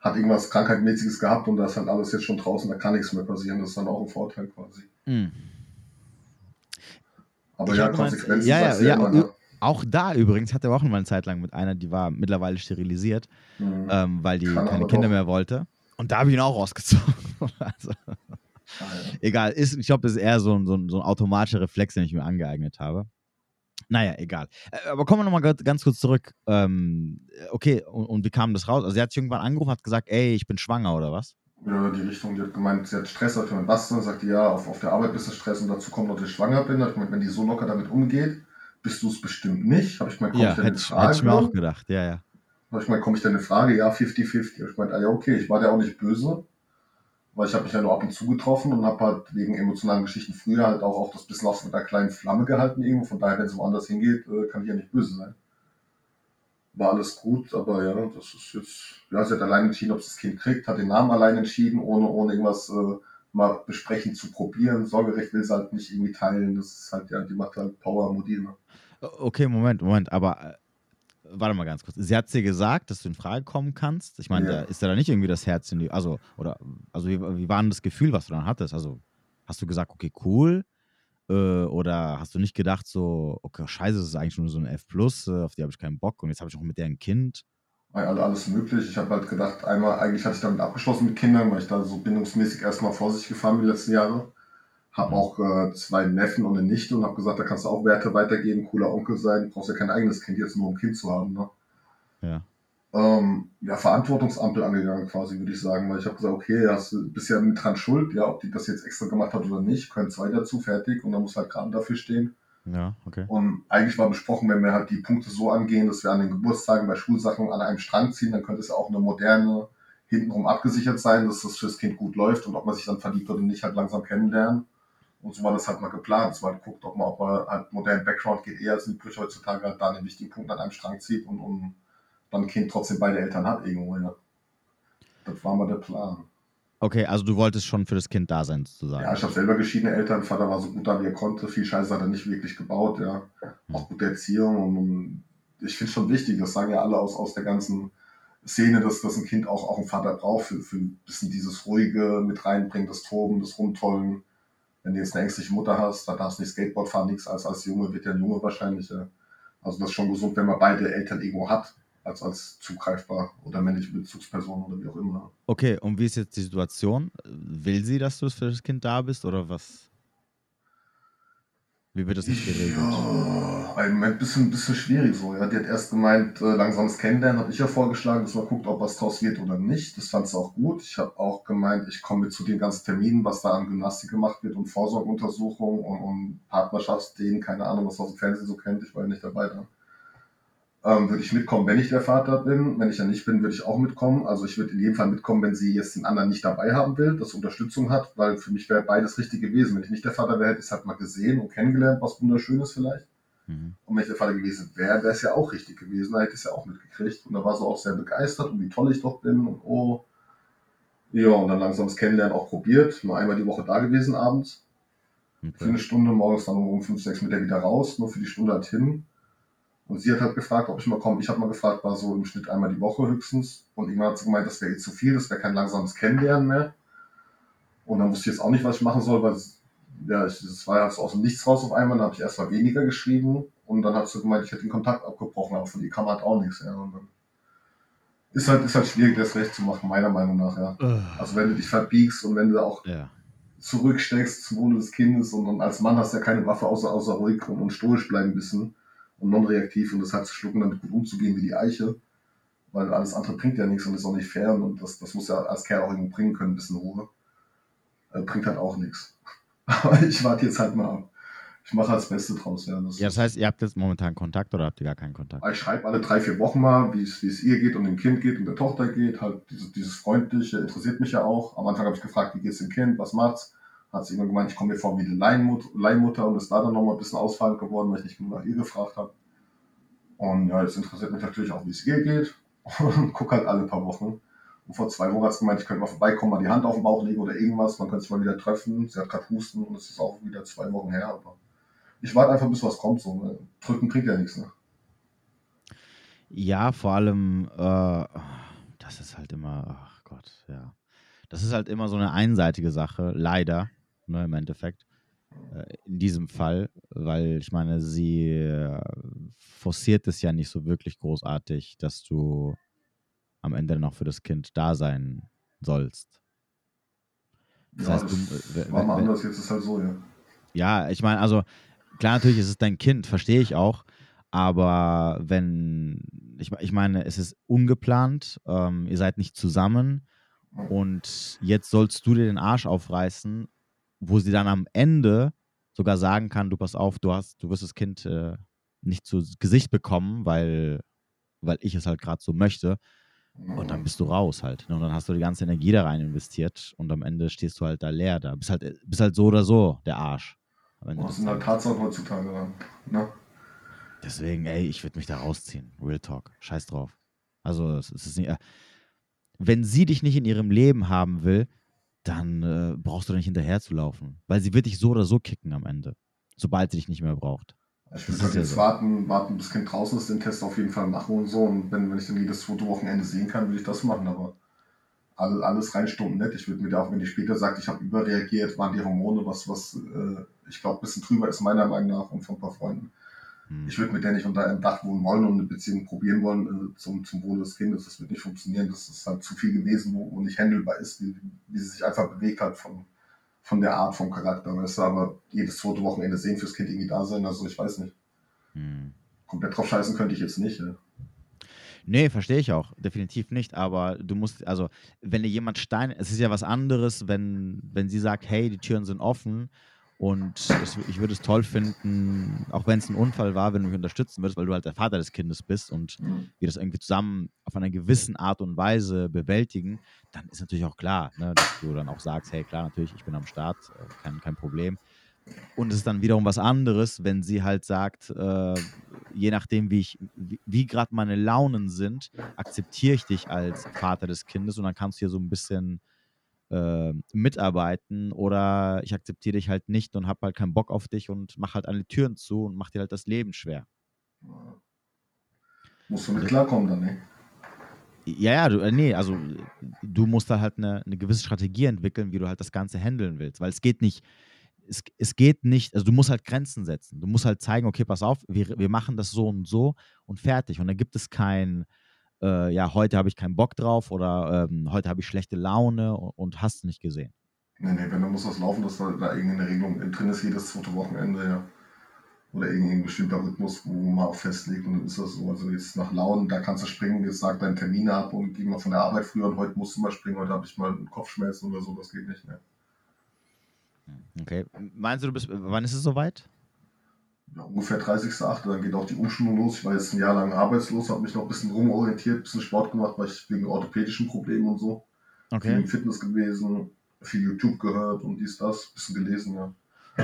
hat irgendwas Krankheitmäßiges gehabt und da ist halt alles jetzt schon draußen, da kann nichts mehr passieren. Das ist dann auch ein Vorteil quasi. Mhm. Aber ich ja, Konsequenzen ja, ja, ja, immer, ne? Auch da übrigens hatte er auch noch mal eine Zeit lang mit einer, die war mittlerweile sterilisiert, mhm. ähm, weil die Kann keine Kinder doch. mehr wollte. Und da habe ich ihn auch rausgezogen. also, ah, ja. Egal, ist, ich glaube, das ist eher so ein, so, ein, so ein automatischer Reflex, den ich mir angeeignet habe. Naja, egal. Äh, aber kommen wir nochmal ganz kurz zurück. Ähm, okay, und, und, wie kam das raus? Also, sie hat sich irgendwann angerufen, hat gesagt, ey, ich bin schwanger oder was? Ja, die Richtung, die hat gemeint, sie hat Stress, hat gemeint, was denn? Sagt ja, auf, auf der Arbeit bist du Stress und dazu kommt dass ich schwanger bin. Hat gemeint, wenn die so locker damit umgeht, bist du es bestimmt nicht. Habe ich mal, komm ja, ich hätte, Frage? Hätte ich mir auch gedacht, ja, ja. Habe ich mal, komme ich denn eine Frage? Ja, 50-50. Habe ich gemeint, ah ja, okay, ich war ja auch nicht böse, weil ich habe mich ja nur ab und zu getroffen und habe halt wegen emotionalen Geschichten früher halt auch, auch das bisschen aus mit einer kleinen Flamme gehalten irgendwo. Von daher, wenn es woanders hingeht, äh, kann ich ja nicht böse sein war alles gut, aber ja, das ist jetzt, ja, sie hat allein entschieden, ob sie das Kind kriegt, hat den Namen allein entschieden, ohne, ohne irgendwas äh, mal besprechen zu probieren. Sorgerecht will sie halt nicht irgendwie teilen, das ist halt, ja, die macht halt Power Modine. Okay, Moment, Moment, aber äh, warte mal ganz kurz. Sie hat dir gesagt, dass du in Frage kommen kannst. Ich meine, ja. da ist da nicht irgendwie das Herz in die, also, oder, also wie, wie war denn das Gefühl, was du dann hattest? Also, hast du gesagt, okay, cool, äh, oder hast du nicht gedacht, so, okay, scheiße, das ist eigentlich nur so ein F, äh, auf die habe ich keinen Bock und jetzt habe ich auch mit der ein Kind? Alles möglich. Ich habe halt gedacht, einmal, eigentlich hatte ich damit abgeschlossen mit Kindern, weil ich da so bindungsmäßig erstmal vor sich gefahren bin die letzten Jahre. Habe mhm. auch äh, zwei Neffen und eine Nichte und habe gesagt, da kannst du auch Werte weitergeben, cooler Onkel sein. Du brauchst ja kein eigenes Kind jetzt nur, um ein Kind zu haben. Ne? Ja. ähm, ja, Verantwortungsampel angegangen, quasi, würde ich sagen, weil ich habe gesagt, okay, hast, du bist ja mit dran schuld, ja, ob die das jetzt extra gemacht hat oder nicht, können zwei dazu, fertig, und dann muss halt Kram dafür stehen. Ja, okay. Und eigentlich war besprochen, wenn wir halt die Punkte so angehen, dass wir an den Geburtstagen bei Schulsachen an einem Strang ziehen, dann könnte es ja auch eine moderne, hintenrum abgesichert sein, dass das fürs Kind gut läuft und ob man sich dann verliebt oder nicht, halt langsam kennenlernen. Und so war das halt mal geplant, man halt guckt, ob man, ob man halt modernen Background geht, eher als übrig heutzutage halt da einen wichtigen Punkt an einem Strang zieht und, und dann ein Kind trotzdem beide Eltern hat irgendwo, ja. Das war mal der Plan. Okay, also du wolltest schon für das Kind da sein, sozusagen. Ja, ich habe selber geschiedene Eltern. Vater war so gut da, wie er konnte. Viel Scheiße hat er nicht wirklich gebaut, ja. Auch gute Erziehung. Und, und ich finde es schon wichtig, das sagen ja alle aus, aus der ganzen Szene, dass, dass ein Kind auch, auch einen Vater braucht, für, für ein bisschen dieses Ruhige mit reinbringt, das Toben, das Rumtollen. Wenn du jetzt eine ängstliche Mutter hast, dann darfst du nicht Skateboard fahren, nichts als, als Junge, wird ja ein Junge wahrscheinlich. Also das ist schon gesund, wenn man beide Eltern irgendwo hat als, als zugreifbar oder männliche Bezugsperson oder wie auch immer. Okay, und wie ist jetzt die Situation? Will sie, dass du für das Kind da bist oder was? Wie wird das jetzt geregelt? Ja, ein bisschen, bisschen schwierig so. Ja. Die hat erst gemeint, äh, langsames Kennenlernen, habe ich ja vorgeschlagen, dass man guckt, ob was draus wird oder nicht. Das fand sie auch gut. Ich habe auch gemeint, ich komme zu den ganzen Terminen, was da an Gymnastik gemacht wird und Vorsorgeuntersuchungen und, und Partnerschaftsdehnen, keine Ahnung, was man aus dem Fernsehen so kennt. Ich war ja nicht dabei da ähm, würde ich mitkommen, wenn ich der Vater bin. Wenn ich ja nicht bin, würde ich auch mitkommen. Also ich würde in jedem Fall mitkommen, wenn sie jetzt den anderen nicht dabei haben will, dass Unterstützung hat, weil für mich wäre beides richtig gewesen. Wenn ich nicht der Vater wäre, hätte ich es halt mal gesehen und kennengelernt, was wunderschönes vielleicht. Mhm. Und wenn ich der Vater gewesen wäre, wäre es ja auch richtig gewesen, da hätte ich es ja auch mitgekriegt. Und da war sie auch sehr begeistert und wie toll ich doch bin und oh. Ja, und dann langsam das Kennenlernen auch probiert. Nur einmal die Woche da gewesen abends. Okay. Für eine Stunde, morgens dann um 5, 6 Meter wieder raus, nur für die Stunde halt hin. Und sie hat halt gefragt, ob ich mal komme. Ich habe mal gefragt, war so im Schnitt einmal die Woche höchstens. Und irgendwann hat sie gemeint, das wäre ihr zu viel, das wäre kein langsames Kennenlernen mehr. Und dann wusste ich jetzt auch nicht, was ich machen soll, weil ja, das war ja so aus dem Nichts raus auf einmal. Dann habe ich erst mal weniger geschrieben und dann hat sie gemeint, ich hätte den Kontakt abgebrochen, aber von ihr kam halt auch nichts. Ja. Und dann ist halt, ist halt schwierig, das recht zu machen, meiner Meinung nach. Ja. Also wenn du dich verbiegst und wenn du auch ja. zurücksteckst zum Wohle des Kindes und, und, als Mann hast du ja keine Waffe außer, außer ruhig und, und stoisch bleiben müssen und non-reaktiv und das halt zu schlucken, damit gut umzugehen wie die Eiche. Weil alles andere bringt ja nichts und ist auch nicht fair und das, das muss ja als Kerl auch irgendwo bringen können, ein bisschen Ruhe. Äh, bringt halt auch nichts. Aber ich warte jetzt halt mal ab. Ich mache halt das Beste draus. Ja das, ja, das heißt, ihr habt jetzt momentan Kontakt oder habt ihr gar keinen Kontakt? Ich schreibe alle drei, vier Wochen mal, wie es, wie es ihr geht und dem Kind geht und der Tochter geht. Halt dieses, dieses Freundliche interessiert mich ja auch. Am Anfang habe ich gefragt, wie geht es dem Kind, was macht's? Hat sie immer gemeint, ich komme mir vor wie eine Leihmutter, Leihmutter und ist da dann nochmal ein bisschen ausfallend geworden, weil ich nicht genug nach ihr gefragt habe. Und ja, das interessiert mich natürlich auch, wie es ihr geht. Und gucke halt alle paar Wochen. Und vor zwei Wochen hat sie gemeint, ich könnte mal vorbeikommen, mal die Hand auf den Bauch legen oder irgendwas. Man könnte sich mal wieder treffen. Sie hat gerade Husten und es ist auch wieder zwei Wochen her. Aber ich warte einfach, bis was kommt. So. Ne? Drücken bringt ja nichts. Ne? Ja, vor allem, äh, das ist halt immer, ach Gott, ja. Das ist halt immer so eine einseitige Sache, leider, ne, im Endeffekt. Äh, in diesem Fall, weil ich meine, sie äh, forciert es ja nicht so wirklich großartig, dass du am Ende noch für das Kind da sein sollst. Das ja, heißt, das du, war mal anders, jetzt ist halt so, ja. Ja, ich meine, also klar, natürlich ist es dein Kind, verstehe ich auch, aber wenn, ich, ich meine, es ist ungeplant, ähm, ihr seid nicht zusammen und jetzt sollst du dir den Arsch aufreißen wo sie dann am Ende sogar sagen kann, du pass auf, du hast, du wirst das Kind äh, nicht zu Gesicht bekommen, weil, weil ich es halt gerade so möchte. Und dann bist du raus halt. Ne? Und dann hast du die ganze Energie da rein investiert und am Ende stehst du halt da leer da. Bist halt, bist halt so oder so der Arsch. Das sind halt Tatsachen heutzutage dann. Ne? Deswegen, ey, ich würde mich da rausziehen. Real Talk. Scheiß drauf. Also, es ist nicht. Äh, wenn sie dich nicht in ihrem Leben haben will, dann äh, brauchst du da nicht hinterher zu laufen. Weil sie wird dich so oder so kicken am Ende, sobald sie dich nicht mehr braucht. Ich würde halt jetzt so. warten, warten, bis Kind draußen ist, den Test auf jeden Fall machen und so. Und wenn, wenn ich dann jedes Fotowochenende sehen kann, würde ich das machen. Aber alles, alles rein stumm nett. Ich würde mir da auch, wenn die später sagt, ich habe überreagiert, waren die Hormone, was, was äh, ich glaube, ein bisschen drüber ist, meiner Meinung nach und von ein paar Freunden. Hm. Ich würde mit der nicht unter einem Dach wohnen wollen und eine Beziehung probieren wollen äh, zum, zum Wohle des Kindes. Das wird nicht funktionieren. Das ist halt zu viel gewesen, wo, wo nicht handelbar ist, wie, wie sie sich einfach bewegt hat von, von der Art, vom Charakter. Weißt du, aber jedes zweite Wochenende sehen fürs Kind irgendwie da sein, also ich weiß nicht. Hm. Komplett drauf scheißen könnte ich jetzt nicht. Ja. Nee, verstehe ich auch. Definitiv nicht. Aber du musst, also, wenn dir jemand Stein, es ist ja was anderes, wenn, wenn sie sagt, hey, die Türen sind offen und es, ich würde es toll finden, auch wenn es ein Unfall war, wenn du mich unterstützen würdest, weil du halt der Vater des Kindes bist und Mhm. wir das irgendwie zusammen auf einer gewissen Art und Weise bewältigen, dann ist natürlich auch klar, ne, dass du dann auch sagst, hey, klar, natürlich, ich bin am Start, äh, kein, kein Problem. Und es ist dann wiederum was anderes, wenn sie halt sagt, äh, je nachdem, wie ich, wie, wie gerade meine Launen sind, akzeptiere ich dich als Vater des Kindes und dann kannst du hier so ein bisschen äh, mitarbeiten oder ich akzeptiere dich halt nicht und habe halt keinen Bock auf dich und mache halt alle Türen zu und mache dir halt das Leben schwer. Musst du mit klarkommen dann, ne? Ja, ja, du, äh, nee, also du musst da halt eine, eine gewisse Strategie entwickeln, wie du halt das Ganze handeln willst, weil es geht nicht, es, es geht nicht, also du musst halt Grenzen setzen. Du musst halt zeigen, okay, pass auf, wir, wir machen das so und so und fertig. Und dann gibt es kein, äh, ja, heute habe ich keinen Bock drauf oder ähm, heute habe ich schlechte Laune und, hast nicht gesehen. Nee, nee, wenn, dann muss das laufen, dass da, da irgendeine Regelung drin ist, jedes zweite Wochenende, ja. Oder irgendein bestimmter Rhythmus, wo man auch festlegt und dann ist das so. Also jetzt nach Launen, da kannst du springen, jetzt sag deinen Termin ab und geh mal von der Arbeit früher und heute musst du mal springen, heute habe ich mal einen Kopfschmerzen oder so, das geht nicht, ne? Okay. Meinst du, du bist, wann ist es soweit? Ja, ungefähr 30.8. Dann geht auch die Umschulung los. Ich war jetzt ein Jahr lang arbeitslos, habe mich noch ein bisschen rumorientiert, ein bisschen Sport gemacht, weil ich wegen orthopädischen Problemen und so. Viel Okay. im Fitness gewesen, viel YouTube gehört und dies, das, ein bisschen gelesen, ja.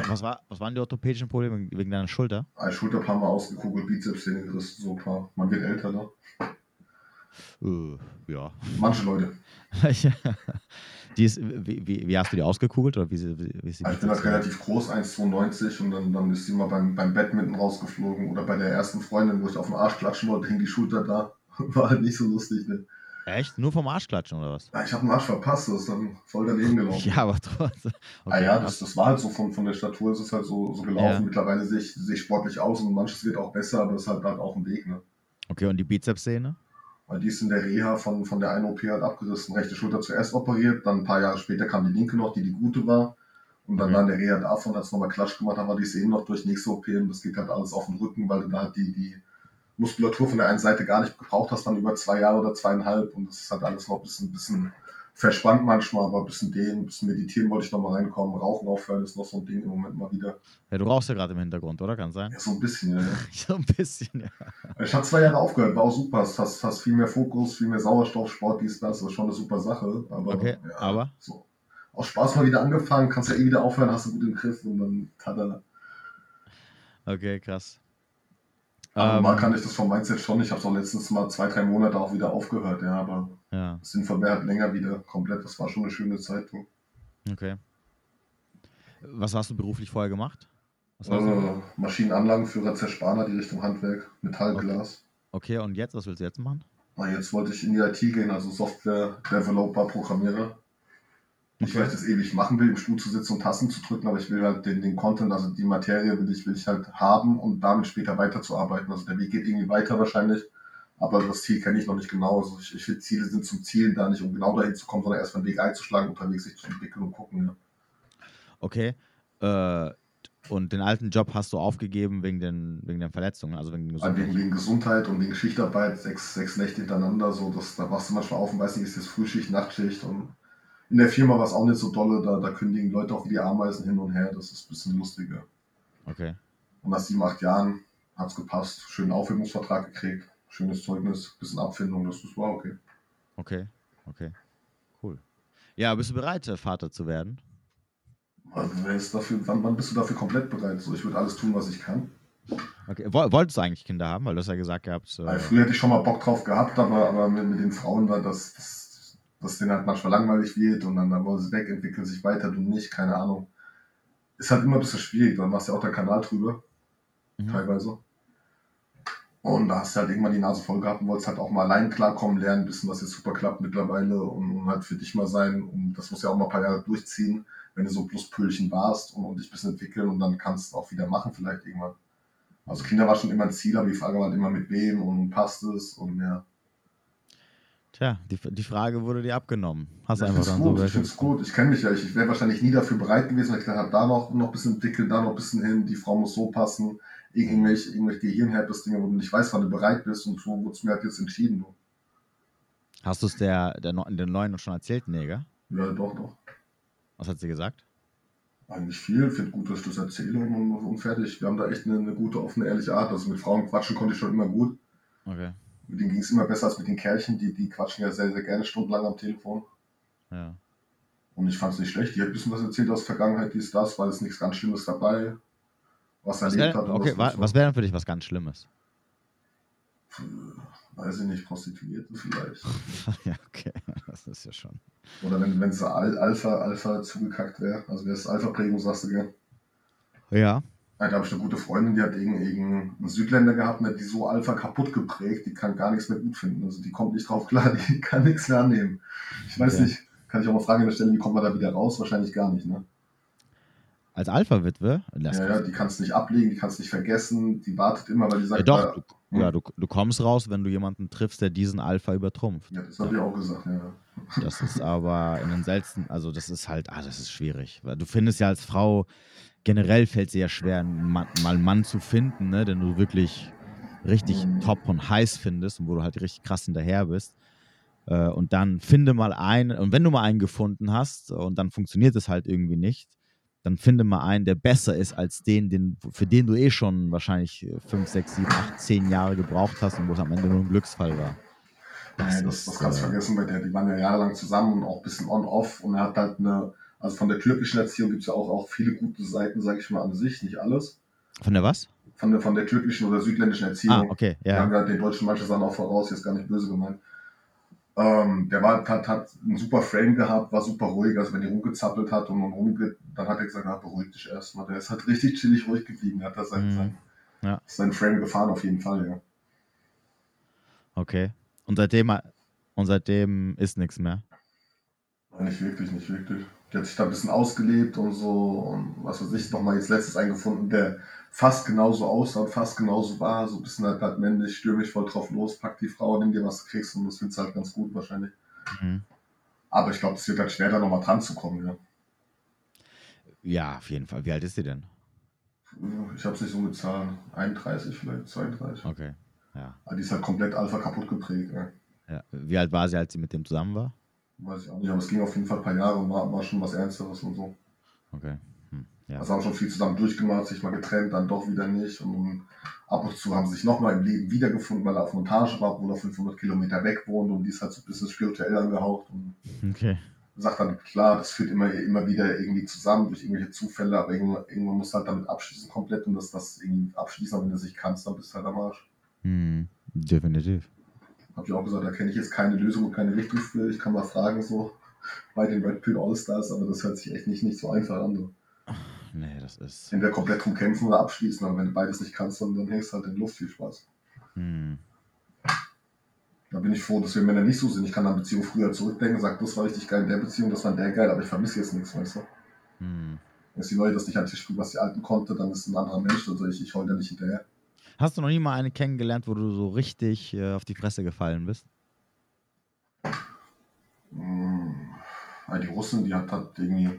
Was, war, was waren die orthopädischen Probleme wegen deiner Schulter? Ein paar Mal ausgekugelt, Bizepssehne gerissen, so ein paar. Man wird älter, ne? Äh, ja. Manche Leute. Ja. Die ist, wie, wie, wie hast du die ausgekugelt? Oder wie, wie, ist die Also ich bin halt relativ groß, 1,92 und dann, dann ist sie mal beim, beim Badminton rausgeflogen oder bei der ersten Freundin, wo ich auf den Arsch klatschen wollte, hing die Schulter da. War halt nicht so lustig, ne? Echt? Nur vom Arsch klatschen oder was? Ja, ich habe den Arsch verpasst, das ist dann voll daneben gelaufen. Ja, aber trotzdem. ah ja, das, das war halt so von, von der Statur, ist es halt so, so gelaufen. Ja. Mittlerweile sehe ich, sehe ich sportlich aus und manches wird auch besser, aber es ist halt, halt auch ein Weg, ne? Okay, und die Bizepssehne? Weil die ist in der Reha von, von der einen OP halt abgerissen. Rechte Schulter zuerst operiert, dann ein paar Jahre später kam die linke noch, die die gute war. Und dann Mhm. war in der Reha davon, als nochmal Klatsch gemacht haben, war die Sehne noch durch nächste OP und das geht halt alles auf den Rücken, weil du da halt die, die Muskulatur von der einen Seite gar nicht gebraucht hast, dann über zwei Jahre oder zweieinhalb und das ist halt alles noch ein bisschen, bisschen verspannt manchmal, aber ein bisschen dehnen, ein bisschen meditieren wollte ich noch mal reinkommen, Rauchen aufhören ist noch so ein Ding im Moment mal wieder. Ja, du rauchst ja gerade im Hintergrund, oder? Kann sein? Ja, so ein bisschen, ja. So ein bisschen, ja. Ich habe zwei Jahre aufgehört, war auch super. Hast, hast, viel mehr Fokus, viel mehr Sauerstoff, Sport, dies, das. Das ist schon eine super Sache. Aber, Okay, ja, aber? So. Aus Spaß mal wieder angefangen, kannst ja eh wieder aufhören, hast du gut im Griff und dann tada. Okay, krass. Aber Ähm, mal kann ich das vom Mindset schon. Ich habe es auch letztens mal zwei, drei Monate auch wieder aufgehört, ja. Aber ja, wäre halt länger wieder komplett. Das war schon eine schöne Zeit. Du. okay. Was hast du beruflich vorher gemacht? Was Äh? Maschinenanlagenführer Zerspaner, die Richtung Handwerk, Metallglas. Okay, und jetzt? Was willst du jetzt machen? Ah, Jetzt wollte ich in die IT gehen, also Software, Developer, Programmierer. Nicht, weil ich das ewig machen will, im Stuhl zu sitzen und Tasten zu drücken, aber ich will halt den, den Content, also die Materie will ich, will ich halt haben und damit später weiterzuarbeiten. Also der Weg geht irgendwie weiter wahrscheinlich, aber das Ziel kenne ich noch nicht genau. Also ich, ich finde, Ziele sind zum Zielen da nicht, um genau dahin zu kommen, sondern erstmal einen Weg einzuschlagen, unterwegs sich zu entwickeln und gucken. Ja. Okay. Äh, und den alten Job hast du aufgegeben wegen den, wegen den Verletzungen, also wegen Weil Wegen, Gesundheit. wegen Gesundheit und wegen Schichtarbeit, sechs, sechs Nächte hintereinander, so, das, da wachst du manchmal auf und weißt nicht, ist jetzt Frühschicht, Nachtschicht und in der Firma war es auch nicht so dolle, da, da kündigen Leute auch wie die Ameisen hin und her, das ist ein bisschen lustiger. Okay. Und nach sieben, acht Jahren hat es gepasst, schönen Aufhebungsvertrag gekriegt, schönes Zeugnis, bisschen Abfindung, das war okay. Okay. Okay. Cool. Ja, bist du bereit, äh, Vater zu werden? Also, wer ist dafür, wann, wann bist du dafür komplett bereit? So, ich würde alles tun, was ich kann. Okay. Woll- Wolltest du eigentlich Kinder haben? Weil du hast ja gesagt gehabt. Äh, früher hätte ich schon mal Bock drauf gehabt, aber, aber mit, mit den Frauen da, das, das, das denen halt manchmal langweilig wird und dann, dann wollen sie weg, entwickeln sich weiter, du nicht, keine Ahnung. Ist halt immer ein bisschen schwierig, dann machst du ja auch deinen Kanal drüber, mhm. teilweise. Und da hast du halt irgendwann die Nase voll gehabt und wolltest halt auch mal allein klarkommen, lernen, wissen, was jetzt super klappt mittlerweile und, und halt für dich mal sein. Und das muss ja auch mal ein paar Jahre durchziehen, wenn du so Pluspölchen warst und, und dich ein bisschen entwickeln und dann kannst du auch wieder machen, vielleicht irgendwann. Also Kinder war schon immer ein Ziel, aber die Frage war halt immer mit wem und passt es und ja. Tja, die, die Frage wurde dir abgenommen. Hast ich einfach finde dann gut, so ich finde es gut. Ich kenne mich ja. Ich, ich wäre wahrscheinlich nie dafür bereit gewesen, weil ich habe, da noch, noch ein bisschen entwickeln, da noch ein bisschen hin, die Frau muss so passen. Irgendwelche, irgendwelche Gehirnherpes-Dinge, wo du nicht weißt, wann du bereit bist und so wurde es mir halt jetzt entschieden. Du. Hast du es der, der, der Neuen schon erzählt, Neger? Ja, doch, doch. Was hat sie gesagt? Eigentlich viel. Ich finde gut, dass ich das erzähle und, und fertig. Wir haben da echt eine, eine gute, offene, ehrliche Art. Also mit Frauen quatschen konnte ich schon immer gut. Okay. Mit denen ging es immer besser als mit den Kerlchen. Die, die quatschen ja sehr, sehr gerne stundenlang am Telefon. Ja. Und ich fand es nicht schlecht. Die hat ein bisschen was erzählt aus der Vergangenheit, dies, das, weil es nichts ganz Schlimmes dabei, was er Was erlebt wäre hat. okay, wa- so- was wär denn für dich was ganz Schlimmes? Weiß ich nicht, Prostituierte vielleicht. ja, okay. Das ist ja schon. Oder wenn, es Al Alpha, Alpha zugekackt wäre. Also wäre es Alpha-Prägung, sagst du, gell? Ja. Da habe ich eine gute Freundin, die hat irgendeinen irgendeinen Südländer gehabt, und hat die so Alpha kaputt geprägt, die kann gar nichts mehr gut finden. Also die kommt nicht drauf klar, die kann nichts mehr annehmen. Ich weiß Okay. nicht, kann ich auch mal fragen an der Stelle, wie kommt man da wieder raus? Wahrscheinlich gar nicht, ne? Als Alpha-Witwe? Ja, ja, die kannst nicht ablegen, die kannst nicht vergessen, die wartet immer, weil die Ja, sagt, doch, ja, du, ja, du, du kommst raus, wenn du jemanden triffst, der diesen Alpha übertrumpft. ja, das habe ich auch gesagt, ja. Das ist aber in den seltensten, also das ist halt, ah, das ist schwierig. Weil du findest ja als Frau, generell fällt es dir ja schwer, einen Mann, mal einen Mann zu finden, ne, den du wirklich richtig Mhm. top und heiß findest und wo du halt richtig krass hinterher bist. Äh, und dann finde mal einen, und wenn du mal einen gefunden hast und dann funktioniert es halt irgendwie nicht, dann finde mal einen, der besser ist als den, den, für den du eh schon wahrscheinlich 5, 6, 7, 8, 10 Jahre gebraucht hast und wo es am Ende nur ein Glücksfall war. Das, das, das kannst du äh, vergessen bei der, die waren ja jahrelang zusammen und auch ein bisschen on-off und er hat halt eine, also von der türkischen Erziehung gibt es ja auch, auch viele gute Seiten, sage ich mal an sich, nicht alles. Von der was? Von der, von der türkischen oder südländischen Erziehung. Ah, okay, Wir haben ja. ja den Deutschen manche Sachen auch voraus, jetzt gar nicht böse gemeint. Ähm, der war, hat, hat einen super Frame gehabt, war super ruhig, also wenn die rumgezappelt hat und rumge dann hat er gesagt, ah, beruhig dich erstmal. Der ist halt richtig chillig ruhig geblieben, der hat da sein, Mhm. sein, Ja. sein Frame gefahren auf jeden Fall, ja. Okay. Und seitdem, und seitdem ist nichts mehr. Nein, Nicht wirklich, nicht wirklich. Die hat sich da ein bisschen ausgelebt und so und was weiß ich, nochmal jetzt letztes eingefunden, der fast genauso aussah und fast genauso war, so ein bisschen halt, halt männlich, stürmisch voll drauf los, pack die Frau, nimm dir was du kriegst und das findest du halt ganz gut wahrscheinlich. Mhm. Aber ich glaube, es wird halt schwer, da nochmal dran zu kommen, ja. Ja, auf jeden Fall. Wie alt ist sie denn? Ich habe es nicht so mit Zahlen. 31 vielleicht, 32. Okay. Ja. Aber die ist halt komplett Alpha kaputt geprägt. Ja. ja. Wie alt war sie, als sie mit dem zusammen war? Weiß ich auch nicht, aber es ging auf jeden Fall ein paar Jahre und war, war schon was Ernsteres und so. Okay. Ja. Also haben schon viel zusammen durchgemacht, sich mal getrennt, dann doch wieder nicht. Und ab und zu haben sie sich nochmal im Leben wiedergefunden, weil er auf Montage war, obwohl er 500 Kilometer weg wohnt und die ist halt so ein bisschen spirituell angehaucht und Okay. sagt dann, klar, das führt immer, immer wieder irgendwie zusammen durch irgendwelche Zufälle, aber irgendwann, irgendwann musst du halt damit abschließen komplett und das, das irgendwie abschließen, aber wenn du es nicht kannst, dann bist du halt am Arsch. Hm. Definitiv. Habe ich auch gesagt, da kenne ich jetzt keine Lösung und keine Richtung für. Ich kann mal fragen, so bei den Red Pill All-Stars, aber das hört sich echt nicht, nicht so einfach an. So. Nee, das ist. Entweder komplett drum kämpfen oder abschließen, aber wenn du beides nicht kannst, dann, dann hängst du halt in Luft. Viel Spaß. Hm. Da bin ich froh, dass wir Männer nicht so sind. Ich kann an Beziehungen früher zurückdenken, sag, das war richtig geil in der Beziehung, das war in der geil, aber ich vermisse jetzt nichts, weißt du. Hm. Wenn die Neue das nicht an sich spielt, was die Alten konnte, dann ist es ein anderer Mensch, also ich, ich heul da nicht hinterher. Hast du noch nie mal eine kennengelernt, wo du so richtig äh, auf die Fresse gefallen bist? Hm, ja, die Russin, die hat, hat irgendwie,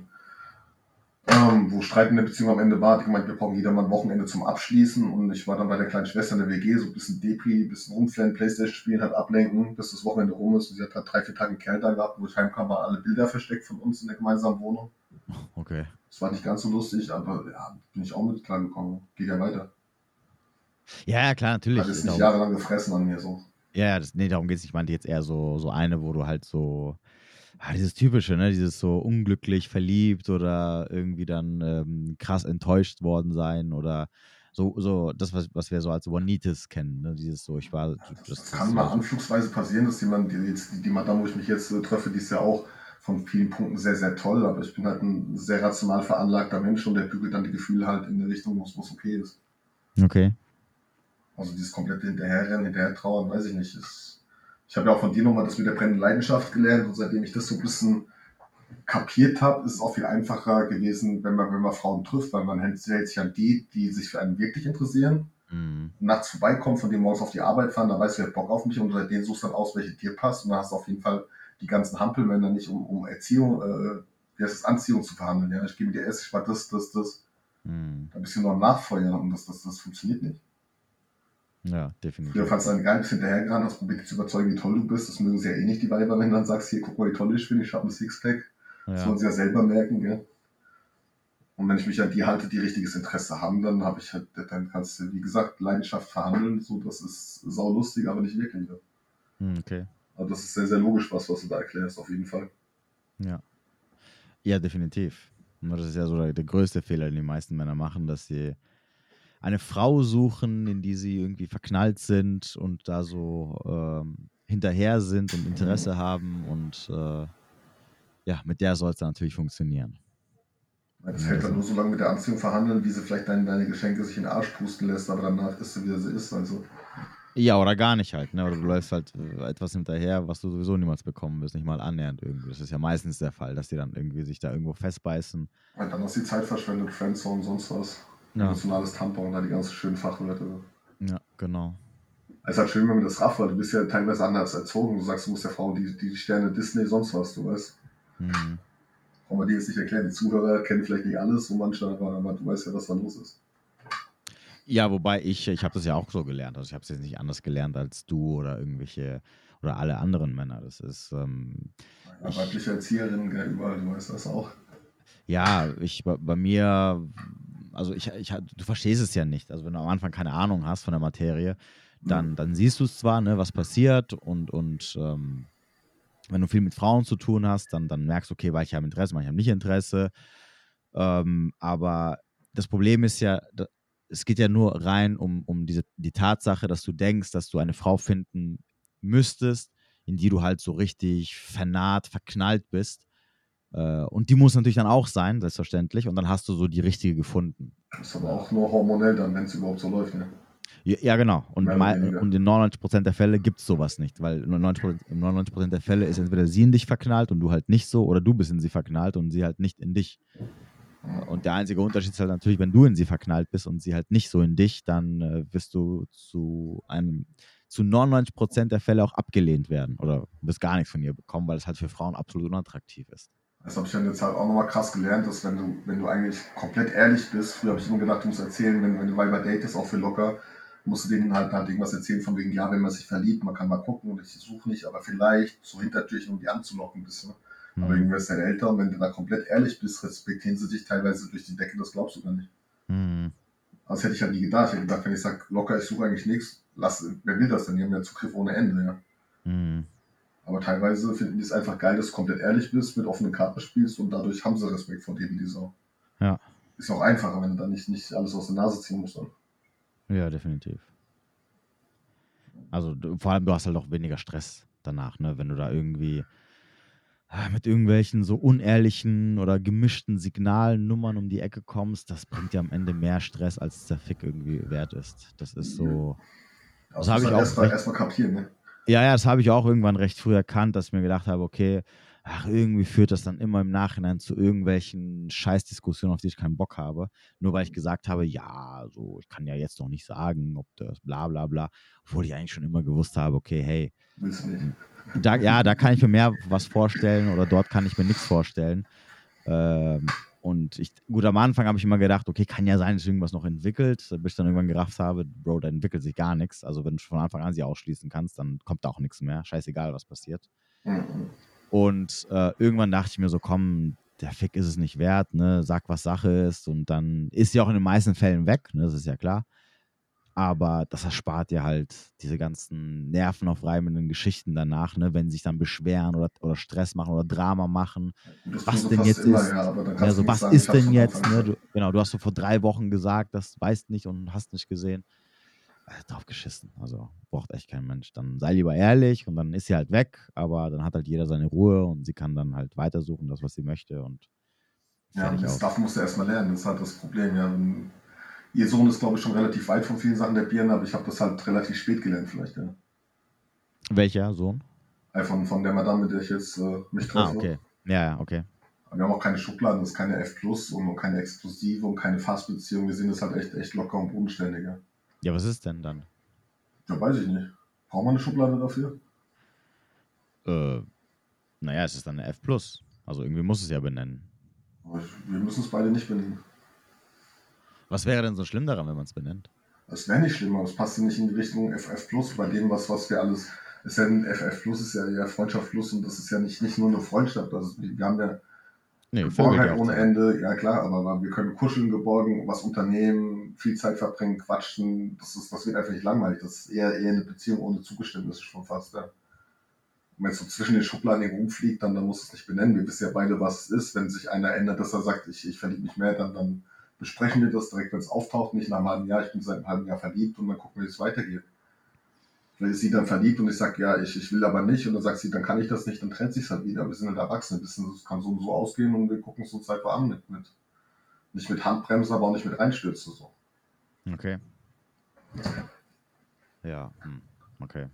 ähm, wo Streit in der Beziehung am Ende war, hat gemeint, wir brauchen jeder mal ein Wochenende zum Abschließen und ich war dann bei der kleinen Schwester in der WG, so ein bisschen Depri, ein bisschen rumflennen, Playstation spielen, halt ablenken, bis das Wochenende rum ist und sie hat halt drei, vier Tage einen Kerl da gehabt, wo ich heimkam, waren alle Bilder versteckt von uns in der gemeinsamen Wohnung. Okay. Das war nicht ganz so lustig, aber ja, bin ich auch mit klargekommen. Geht ja weiter. Ja, ja, klar, natürlich. Hat es nicht jahrelang gefressen an mir so. Ja, ja, das, nee, darum geht es. Ich meinte jetzt eher so, so eine, wo du halt so, ah, dieses typische, ne, dieses so unglücklich verliebt oder irgendwie dann ähm, krass enttäuscht worden sein oder so, so das, was, was wir so als One-Nitis kennen, ne, dieses so, ich war, Das, das, das kann mal anflugsweise passieren, dass jemand, die, jetzt, die, die Madame, wo ich mich jetzt äh, treffe, die ist ja auch von vielen Punkten sehr, sehr toll, aber ich bin halt ein sehr rational veranlagter Mensch und der bügelt dann die Gefühle halt in eine Richtung, wo es okay ist. Okay. Also dieses komplette Hinterherrennen, hinterher trauern, weiß ich nicht. Ist, ich habe ja auch von dir nochmal das mit der brennenden Leidenschaft gelernt und seitdem ich das so ein bisschen kapiert habe, ist es auch viel einfacher gewesen, wenn man, wenn man Frauen trifft, weil man hält sich an die, die sich für einen wirklich interessieren mhm. nachts vorbeikommt, von dem morgens auf die Arbeit fahren, da weißt du, wer hat Bock auf mich und den suchst dann aus, welche dir passt und dann hast du auf jeden Fall die ganzen Hampelmänner nicht um, um Erziehung, äh, wie heißt es, Anziehung zu verhandeln. Ja, ich gebe dir erst, ich war das, das, das. Mhm. Da bist du noch nachfeuern und das, das, das funktioniert nicht. Ja, definitiv. Du einen geil, bist hinterhergerannt, hast probiert zu überzeugen, wie toll du bist. Das mögen sie ja eh nicht, die Weiber, wenn du dann sagst, hier, guck mal, wie toll ich bin, ich habe ein Sixpack. Ja. Das wollen sie ja selber merken, gell? Und wenn ich mich an die halte, die richtiges Interesse haben, dann habe ich halt, dann kannst du, wie gesagt, Leidenschaft verhandeln. So, das ist sau lustig, aber nicht wirklich. Ne? Hm, okay. Aber das ist sehr, sehr logisch, was, was du da erklärst, auf jeden Fall. Ja. Ja, definitiv. Und das ist ja so der, der größte Fehler, den die meisten Männer machen, dass sie eine Frau suchen, in die sie irgendwie verknallt sind und da so ähm, hinterher sind und Interesse haben und äh, ja, mit der soll es dann natürlich funktionieren. Das fällt dann nur so lange mit der Anziehung verhandeln, wie sie vielleicht deine, deine Geschenke sich in den Arsch pusten lässt, aber danach ist sie, wie sie ist. Also. Ja, oder gar nicht halt. Ne? Oder du läufst halt äh, etwas hinterher, was du sowieso niemals bekommen wirst, nicht mal annähernd irgendwie. Das ist ja meistens der Fall, dass die dann irgendwie sich da irgendwo festbeißen. Und dann hast du die Zeit verschwendet, Friendzone und sonst was. Ja. Emotionales Tampon, da die ganzen schönen Fachwörter. Ja, genau. Es ist halt schön, wenn man das rafft, weil du bist ja teilweise anders erzogen. Du sagst, du musst der Frau die, die Sterne Disney, sonst was, du weißt. Mhm. Wir dir jetzt nicht erklären. Die Zuhörer kennen vielleicht nicht alles, so manche, aber, aber du weißt ja, was da los ist. Ja, wobei ich, ich habe das ja auch so gelernt. Also ich habe es jetzt nicht anders gelernt als du oder irgendwelche oder alle anderen Männer. Das ist. Ähm, ja, weibliche Erzieherinnen überall, du weißt das auch. Ja, ich bei, bei mir, also ich, ich, du verstehst es ja nicht. Also wenn du am Anfang keine Ahnung hast von der Materie, dann, dann siehst du es zwar, ne, was passiert und, und ähm, wenn du viel mit Frauen zu tun hast, dann, dann merkst du, okay, weil ich habe Interesse, weil ich habe nicht Interesse. Ähm, aber das Problem ist ja, es geht ja nur rein um, um diese, die Tatsache, dass du denkst, dass du eine Frau finden müsstest, in die du halt so richtig vernaht, verknallt bist. Äh, und die muss natürlich dann auch sein, selbstverständlich. Und dann hast du so die richtige gefunden. Das ist aber auch nur hormonell dann, wenn es überhaupt so läuft, ne? Ja, ja genau. Und, und in 99% der Fälle gibt es sowas nicht, weil in 99%, der Fälle ist entweder sie in dich verknallt und du halt nicht so, oder du bist in sie verknallt und sie halt nicht in dich. Und der einzige Unterschied ist halt natürlich, wenn du in sie verknallt bist und sie halt nicht so in dich, dann äh, wirst du zu einem zu 99% der Fälle auch abgelehnt werden oder wirst gar nichts von ihr bekommen, weil es halt für Frauen absolut unattraktiv ist. Das habe ich dann jetzt halt auch nochmal krass gelernt, dass wenn du, wenn du eigentlich komplett ehrlich bist, früher habe ich immer gedacht, du musst erzählen, wenn, wenn du Weiber datest, auch für locker, musst du denen halt, halt irgendwas erzählen von wegen, ja, wenn man sich verliebt, man kann mal gucken und ich suche nicht, aber vielleicht so Hintertürchen, um die anzulocken ein bisschen. Mhm. Aber irgendwer ist dein älter und wenn du da komplett ehrlich bist, respektieren sie dich teilweise durch die Decke, das glaubst du gar nicht. Mhm. Das hätte ich halt nie gedacht. Ich hätte gedacht, wenn ich sage, locker, ich suche eigentlich nichts, lass, wer will das denn? Die haben ja Zugriff ohne Ende, ja. Mhm. Aber teilweise finden die es einfach geil, dass du komplett ehrlich bist, mit offenen Karten spielst und dadurch haben sie Respekt vor dir wie die Sau. Ja. Ist auch einfacher, wenn du da nicht, nicht alles aus der Nase ziehen musst. Dann. Ja, definitiv. Also vor allem, du hast halt auch weniger Stress danach, ne? Wenn du da irgendwie ah, mit irgendwelchen so unehrlichen oder gemischten Signalen, Nummern um die Ecke kommst, das bringt dir am Ende mehr Stress, als der Fick irgendwie wert ist. Das ist so. Das, das habe ich auch. Erstmal erst kapieren, ne? Ja, ja, das habe ich auch irgendwann recht früh erkannt, dass ich mir gedacht habe, okay, ach, irgendwie führt das dann immer im Nachhinein zu irgendwelchen Scheißdiskussionen, auf die ich keinen Bock habe. Nur weil ich gesagt habe, ja, so, ich kann ja jetzt noch nicht sagen, ob das bla bla bla, obwohl ich eigentlich schon immer gewusst habe, okay, hey, da, ja, da kann ich mir mehr was vorstellen oder dort kann ich mir nichts vorstellen. Ähm, und ich, gut, am Anfang habe ich immer gedacht, okay, kann ja sein, dass irgendwas noch entwickelt, bis ich dann irgendwann gerafft habe, Bro, da entwickelt sich gar nichts. Also wenn du von Anfang an sie ausschließen kannst, dann kommt da auch nichts mehr. Scheißegal, was passiert. Und äh, irgendwann dachte ich mir so, komm, der Fick ist es nicht wert, ne? Sag, was Sache ist. Und dann ist sie auch in den meisten Fällen weg, ne? Das ist ja klar. Aber das erspart dir halt diese ganzen nervenaufreibenden Geschichten danach, ne? wenn sie sich dann beschweren oder, oder Stress machen oder Drama machen. Was denn jetzt immer, ist. Ja, ja so, was sagen, ist denn jetzt? Ne? Du, genau, du hast so vor drei Wochen gesagt, das weißt nicht und hast nicht gesehen. Also, drauf geschissen. Also braucht echt kein Mensch. Dann sei lieber ehrlich und dann ist sie halt weg, aber dann hat halt jeder seine Ruhe und sie kann dann halt weitersuchen, das, was sie möchte. Und ja, das darf musst du erstmal lernen, das ist halt das Problem. Ja. Ihr Sohn ist, glaube ich, schon relativ weit von vielen Sachen der Birne, aber ich habe das halt relativ spät gelernt, vielleicht, ja. Welcher Sohn? Von, von der Madame, mit der ich jetzt äh, mich treffe. Ah, okay. Ja, okay. Wir haben auch keine Schubladen, das ist keine F Plus und keine Exklusive und keine Fassbeziehung. Wir sehen das halt echt, echt locker und bodenständiger. Ja, was ist denn dann? Ja, weiß ich nicht. Braucht man eine Schublade dafür? Äh, naja, es ist dann eine F. Also irgendwie muss es ja benennen. Wir müssen es beide nicht benennen. Was wäre denn so schlimm daran, wenn man es benennt? Es wäre nicht schlimm, aber es passt ja nicht in die Richtung FF Plus bei dem, was, was wir alles. Ist ja ein FF Plus ist ja eher Freundschaft Plus und das ist ja nicht, nicht nur eine Freundschaft. Also wir haben ja Nee, Geborgenheit ohne ja. Ende, ja klar, aber wir können kuscheln, geborgen, was unternehmen, viel Zeit verbringen, quatschen. Das, ist, das wird einfach nicht langweilig. Das ist eher, eher eine Beziehung ohne Zugeständnisse schon fast. Ja. Wenn es so zwischen den Schubladen rumfliegt, dann, dann muss es nicht benennen. Wir wissen ja beide, was es ist. Wenn sich einer ändert, dass er sagt, ich, ich verliebe mich mehr, dann, dann besprechen wir das direkt, wenn es auftaucht. Nicht nach einem halben Jahr, ich bin seit einem halben Jahr verliebt und dann gucken wir, wie es weitergeht. Vielleicht ist sie dann verliebt und ich sage, ja, ich, ich will aber nicht. Und dann sagt sie, dann kann ich das nicht, dann trennt sich halt wieder. Wir sind halt Erwachsene, wissen, es kann so und so ausgehen und wir gucken es uns einfach an mit, mit nicht mit Handbremse, aber auch nicht mit Einstürzen. So. Okay. Ja, hm. okay.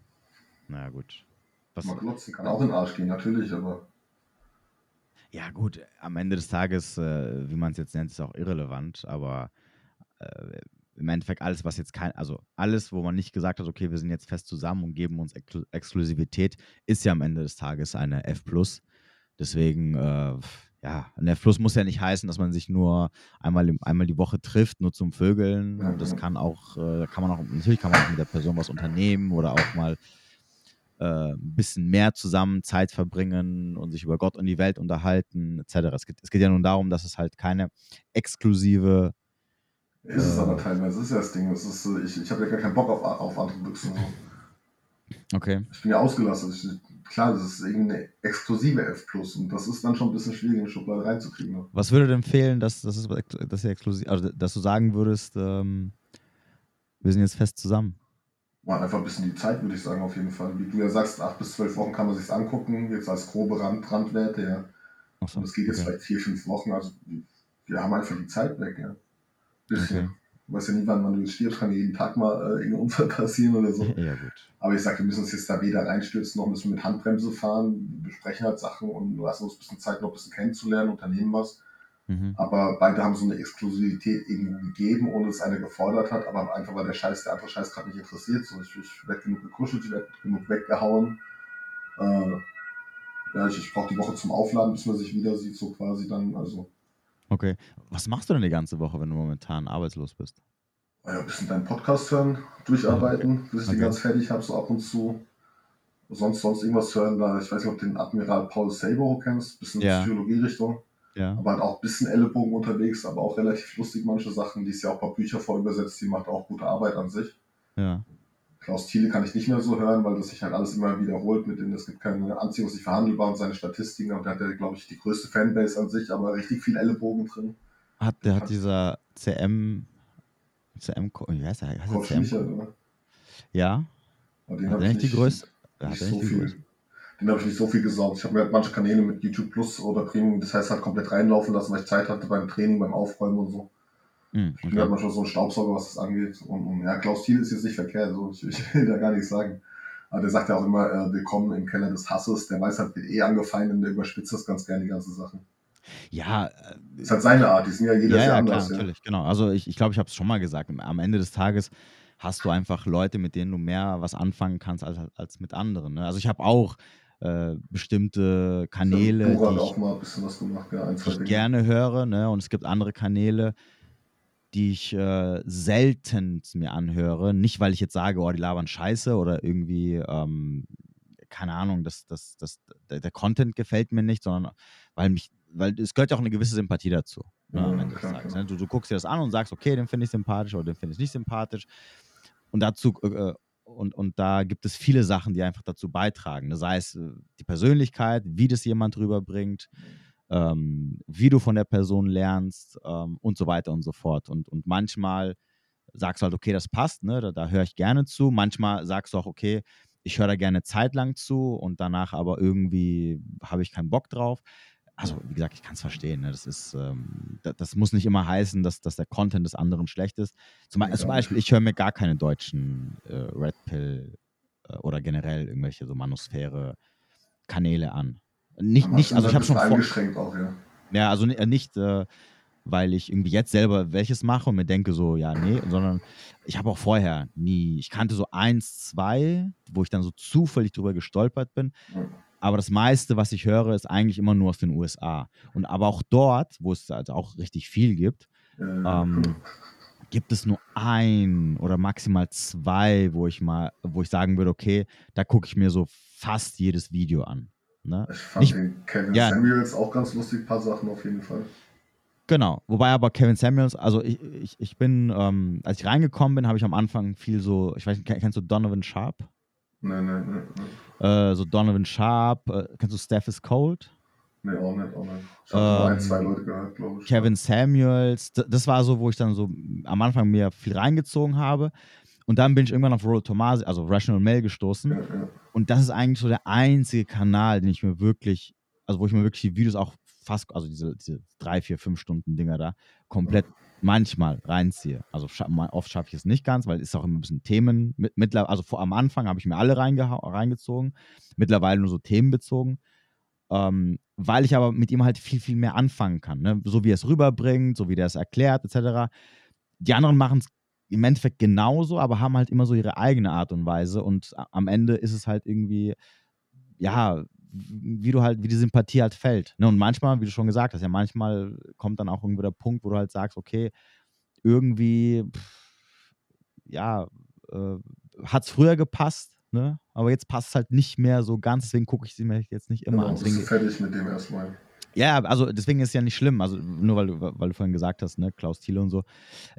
Naja, gut. Was, Mal glotzen kann auch in den Arsch gehen, natürlich, aber ja, gut, am Ende des Tages, äh, wie man es jetzt nennt, ist auch irrelevant, aber äh, im Endeffekt alles, was jetzt kein, also alles, wo man nicht gesagt hat, okay, wir sind jetzt fest zusammen und geben uns Exklu Exklusivität, ist ja am Ende des Tages eine F. Deswegen, äh, ja, ein F muss ja nicht heißen, dass man sich nur einmal, im, einmal die Woche trifft, nur zum Vögeln. Das kann auch, äh, kann man auch, natürlich kann man auch mit der Person was unternehmen oder auch mal äh, ein bisschen mehr zusammen Zeit verbringen und sich über Gott und die Welt unterhalten, etc. Es geht, es geht ja nun darum, dass es halt keine exklusive ist es Äh. aber teilweise, ist ja das Ding. Es ist, ich ich habe ja gar keinen Bock auf, auf andere Büchsen. Okay. Ich bin ja ausgelassen. Ich, klar, das ist irgendeine exklusive F und das ist dann schon ein bisschen schwierig, in die Schublade reinzukriegen. Ne? Was würde denn fehlen, dass, dass, es, dass, exklusiv, also dass du sagen würdest, ähm, wir sind jetzt fest zusammen? War einfach ein bisschen die Zeit, würde ich sagen, auf jeden Fall. Wie du ja sagst, acht bis zwölf Wochen kann man sich angucken, jetzt als grobe Rand, Randwerte, ja. Achso, Und es geht jetzt okay. vielleicht vier, fünf Wochen, also wir haben einfach die Zeit weg, ja. Bisschen. Okay. Du weißt ja nie, wann, wann du stirbst, kann jeden Tag mal äh, irgendein Unfall passieren oder so. Ja, gut. Aber ich sag, wir müssen uns jetzt da weder reinstürzen, noch müssen wir mit Handbremse fahren. Wir besprechen halt Sachen und lassen uns ein bisschen Zeit, noch ein bisschen kennenzulernen, unternehmen was. Mhm. Aber beide haben so eine Exklusivität irgendwo gegeben, ohne dass einer gefordert hat, aber einfach weil der Scheiß, der andere Scheiß gerade nicht interessiert. So, ich, ich werde genug gekuschelt, ich werde genug weggehauen. Äh, ja, ich, ich brauche die Woche zum Aufladen, bis man sich wieder sieht, so quasi dann. Also, Okay. Was machst du denn die ganze Woche, wenn du momentan arbeitslos bist? ja, ein bisschen deinen Podcast hören, durcharbeiten, bis ich Okay. den ganz fertig habe, so ab und zu. Sonst, sonst irgendwas hören, da, ich weiß nicht, ob du den Admiral Paul Sabo kennst, bisschen Ja. Psychologie-Richtung. Ja. aber halt auch ein bisschen Ellenbogen unterwegs, aber auch relativ lustig manche Sachen. Die ist ja auch ein paar Bücher vorübersetzt, die macht auch gute Arbeit an sich. Ja. Klaus Thiele kann ich nicht mehr so hören, weil das sich halt alles immer wiederholt mit dem, es gibt keine Anziehung, sich verhandelbar und seine Statistiken, und der hat ja, glaube ich, die größte Fanbase an sich, aber richtig viel Ellenbogen drin. Hat, der hat dieser CM, CM, wie heißt der? Heißt Coach CM? Michael, oder? Ja. Aber den Hat ich nicht die größte? Hat nicht so die viel. größte? Den habe ich nicht so viel gesaugt. Ich habe mir halt manche Kanäle mit YouTube Plus oder Premium, das heißt halt komplett reinlaufen lassen, weil ich Zeit hatte beim Training, beim Aufräumen und so. Hm, Ich bin halt okay. manchmal so ein Staubsauger, was das angeht. Und, und ja, Klaus Thiel ist jetzt nicht verkehrt, so. ich, ich will da gar nichts sagen. Aber der sagt ja auch immer, äh, willkommen im Keller des Hasses. Der weiß halt, wird eh angefeindet und der überspitzt das ganz gerne, die ganze Sache. Ja, äh, Ist halt seine Art, die sind ja jeder ja, sehr ja, anders. klar, ja. natürlich, genau. Also ich glaube, ich, glaub, ich habe es schon mal gesagt. Am Ende des Tages hast du einfach Leute, mit denen du mehr was anfangen kannst als, als mit anderen. Ne? Also ich habe auch äh, bestimmte Kanäle, hat die ich, mal ja, die ich gerne höre, ne? Und es gibt andere Kanäle, die ich äh, selten mir anhöre. Nicht, weil ich jetzt sage, oh, die labern scheiße oder irgendwie, ähm, keine Ahnung, das, das, das, der, der Content gefällt mir nicht, sondern weil mich, weil es gehört ja auch eine gewisse Sympathie dazu. Ne, Ja, Ende des klar, klar. ne? Du, du guckst dir das an und sagst, okay, den finde ich sympathisch oder den finde ich nicht sympathisch. Und dazu, äh, und, und da gibt es viele Sachen, die einfach dazu beitragen. Ne? Sei es die Persönlichkeit, wie das jemand rüberbringt, ähm, wie du von der Person lernst ähm, und so weiter und so fort. Und, und manchmal sagst du halt, okay, das passt, ne? da, da höre ich gerne zu. Manchmal sagst du auch, okay, ich höre da gerne zeitlang zu und danach aber irgendwie habe ich keinen Bock drauf. Also, wie gesagt, ich kann es verstehen. Ne? Das, ist, ähm, das, das muss nicht immer heißen, dass, dass der Content des anderen schlecht ist. Zum, Ja. zum Beispiel, ich höre mir gar keine deutschen äh, Red Pill äh, oder generell irgendwelche so Manusphäre-Kanäle an. Nicht, Aber nicht, also ich habe schon eingeschränkt auch, ja. ja, also äh, nicht, äh, weil ich irgendwie jetzt selber welches mache und mir denke so, ja, nee, sondern ich habe auch vorher nie, ich kannte so eins, zwei, wo ich dann so zufällig drüber gestolpert bin. Aber das meiste, was ich höre, ist eigentlich immer nur aus den USA. Und aber auch dort, wo es also auch richtig viel gibt, ähm, gibt es nur ein oder maximal zwei, wo ich mal, wo ich sagen würde, okay, da gucke ich mir so fast jedes Video an. Ne? Ich fand Nicht, den Kevin ja, Samuels auch ganz lustig, ein paar Sachen auf jeden Fall. Genau, wobei aber Kevin Samuels, also ich, ich, ich bin, ähm, als ich reingekommen bin, habe ich am Anfang viel so, ich weiß nicht, kennst du Donovan Sharp? Nein, nein, nein. Äh, so Donovan Sharp, äh, kennst du Steph is Cold? Nee, auch nicht, auch nicht. Ich habe ähm, ein, zwei Leute gehört, glaube ich. Kevin Samuels, das war so, wo ich dann so am Anfang mir viel reingezogen habe. Und dann bin ich irgendwann auf Roll Tomasi, also Rational Mail gestoßen. Ja, ja. Und das ist eigentlich so der einzige Kanal, den ich mir wirklich, also wo ich mir wirklich die Videos auch fast, also diese, diese drei, vier, fünf Stunden Dinger da, komplett manchmal reinziehe. Also oft schaffe ich es nicht ganz, weil es ist auch immer ein bisschen Themen. Mit, mittlerweile, also vor, am Anfang habe ich mir alle reingezogen, mittlerweile nur so themenbezogen. Ähm, weil ich aber mit ihm halt viel, viel mehr anfangen kann. Ne? So wie er es rüberbringt, so wie der es erklärt, etc. Die anderen machen es im Endeffekt genauso, aber haben halt immer so ihre eigene Art und Weise. Und am Ende ist es halt irgendwie, ja, wie du halt, wie die Sympathie halt fällt. Ne? Und manchmal, wie du schon gesagt hast, ja, manchmal kommt dann auch irgendwo der Punkt, wo du halt sagst, okay, irgendwie, pff, ja, äh, hat es früher gepasst, ne? aber jetzt passt es halt nicht mehr so ganz, deswegen gucke ich sie mir jetzt nicht immer genau, an. Deswegen, bist du fertig mit dem erstmal. Ja, also deswegen ist es ja nicht schlimm, also nur weil du, weil du vorhin gesagt hast, ne, Klaus Thiele und so.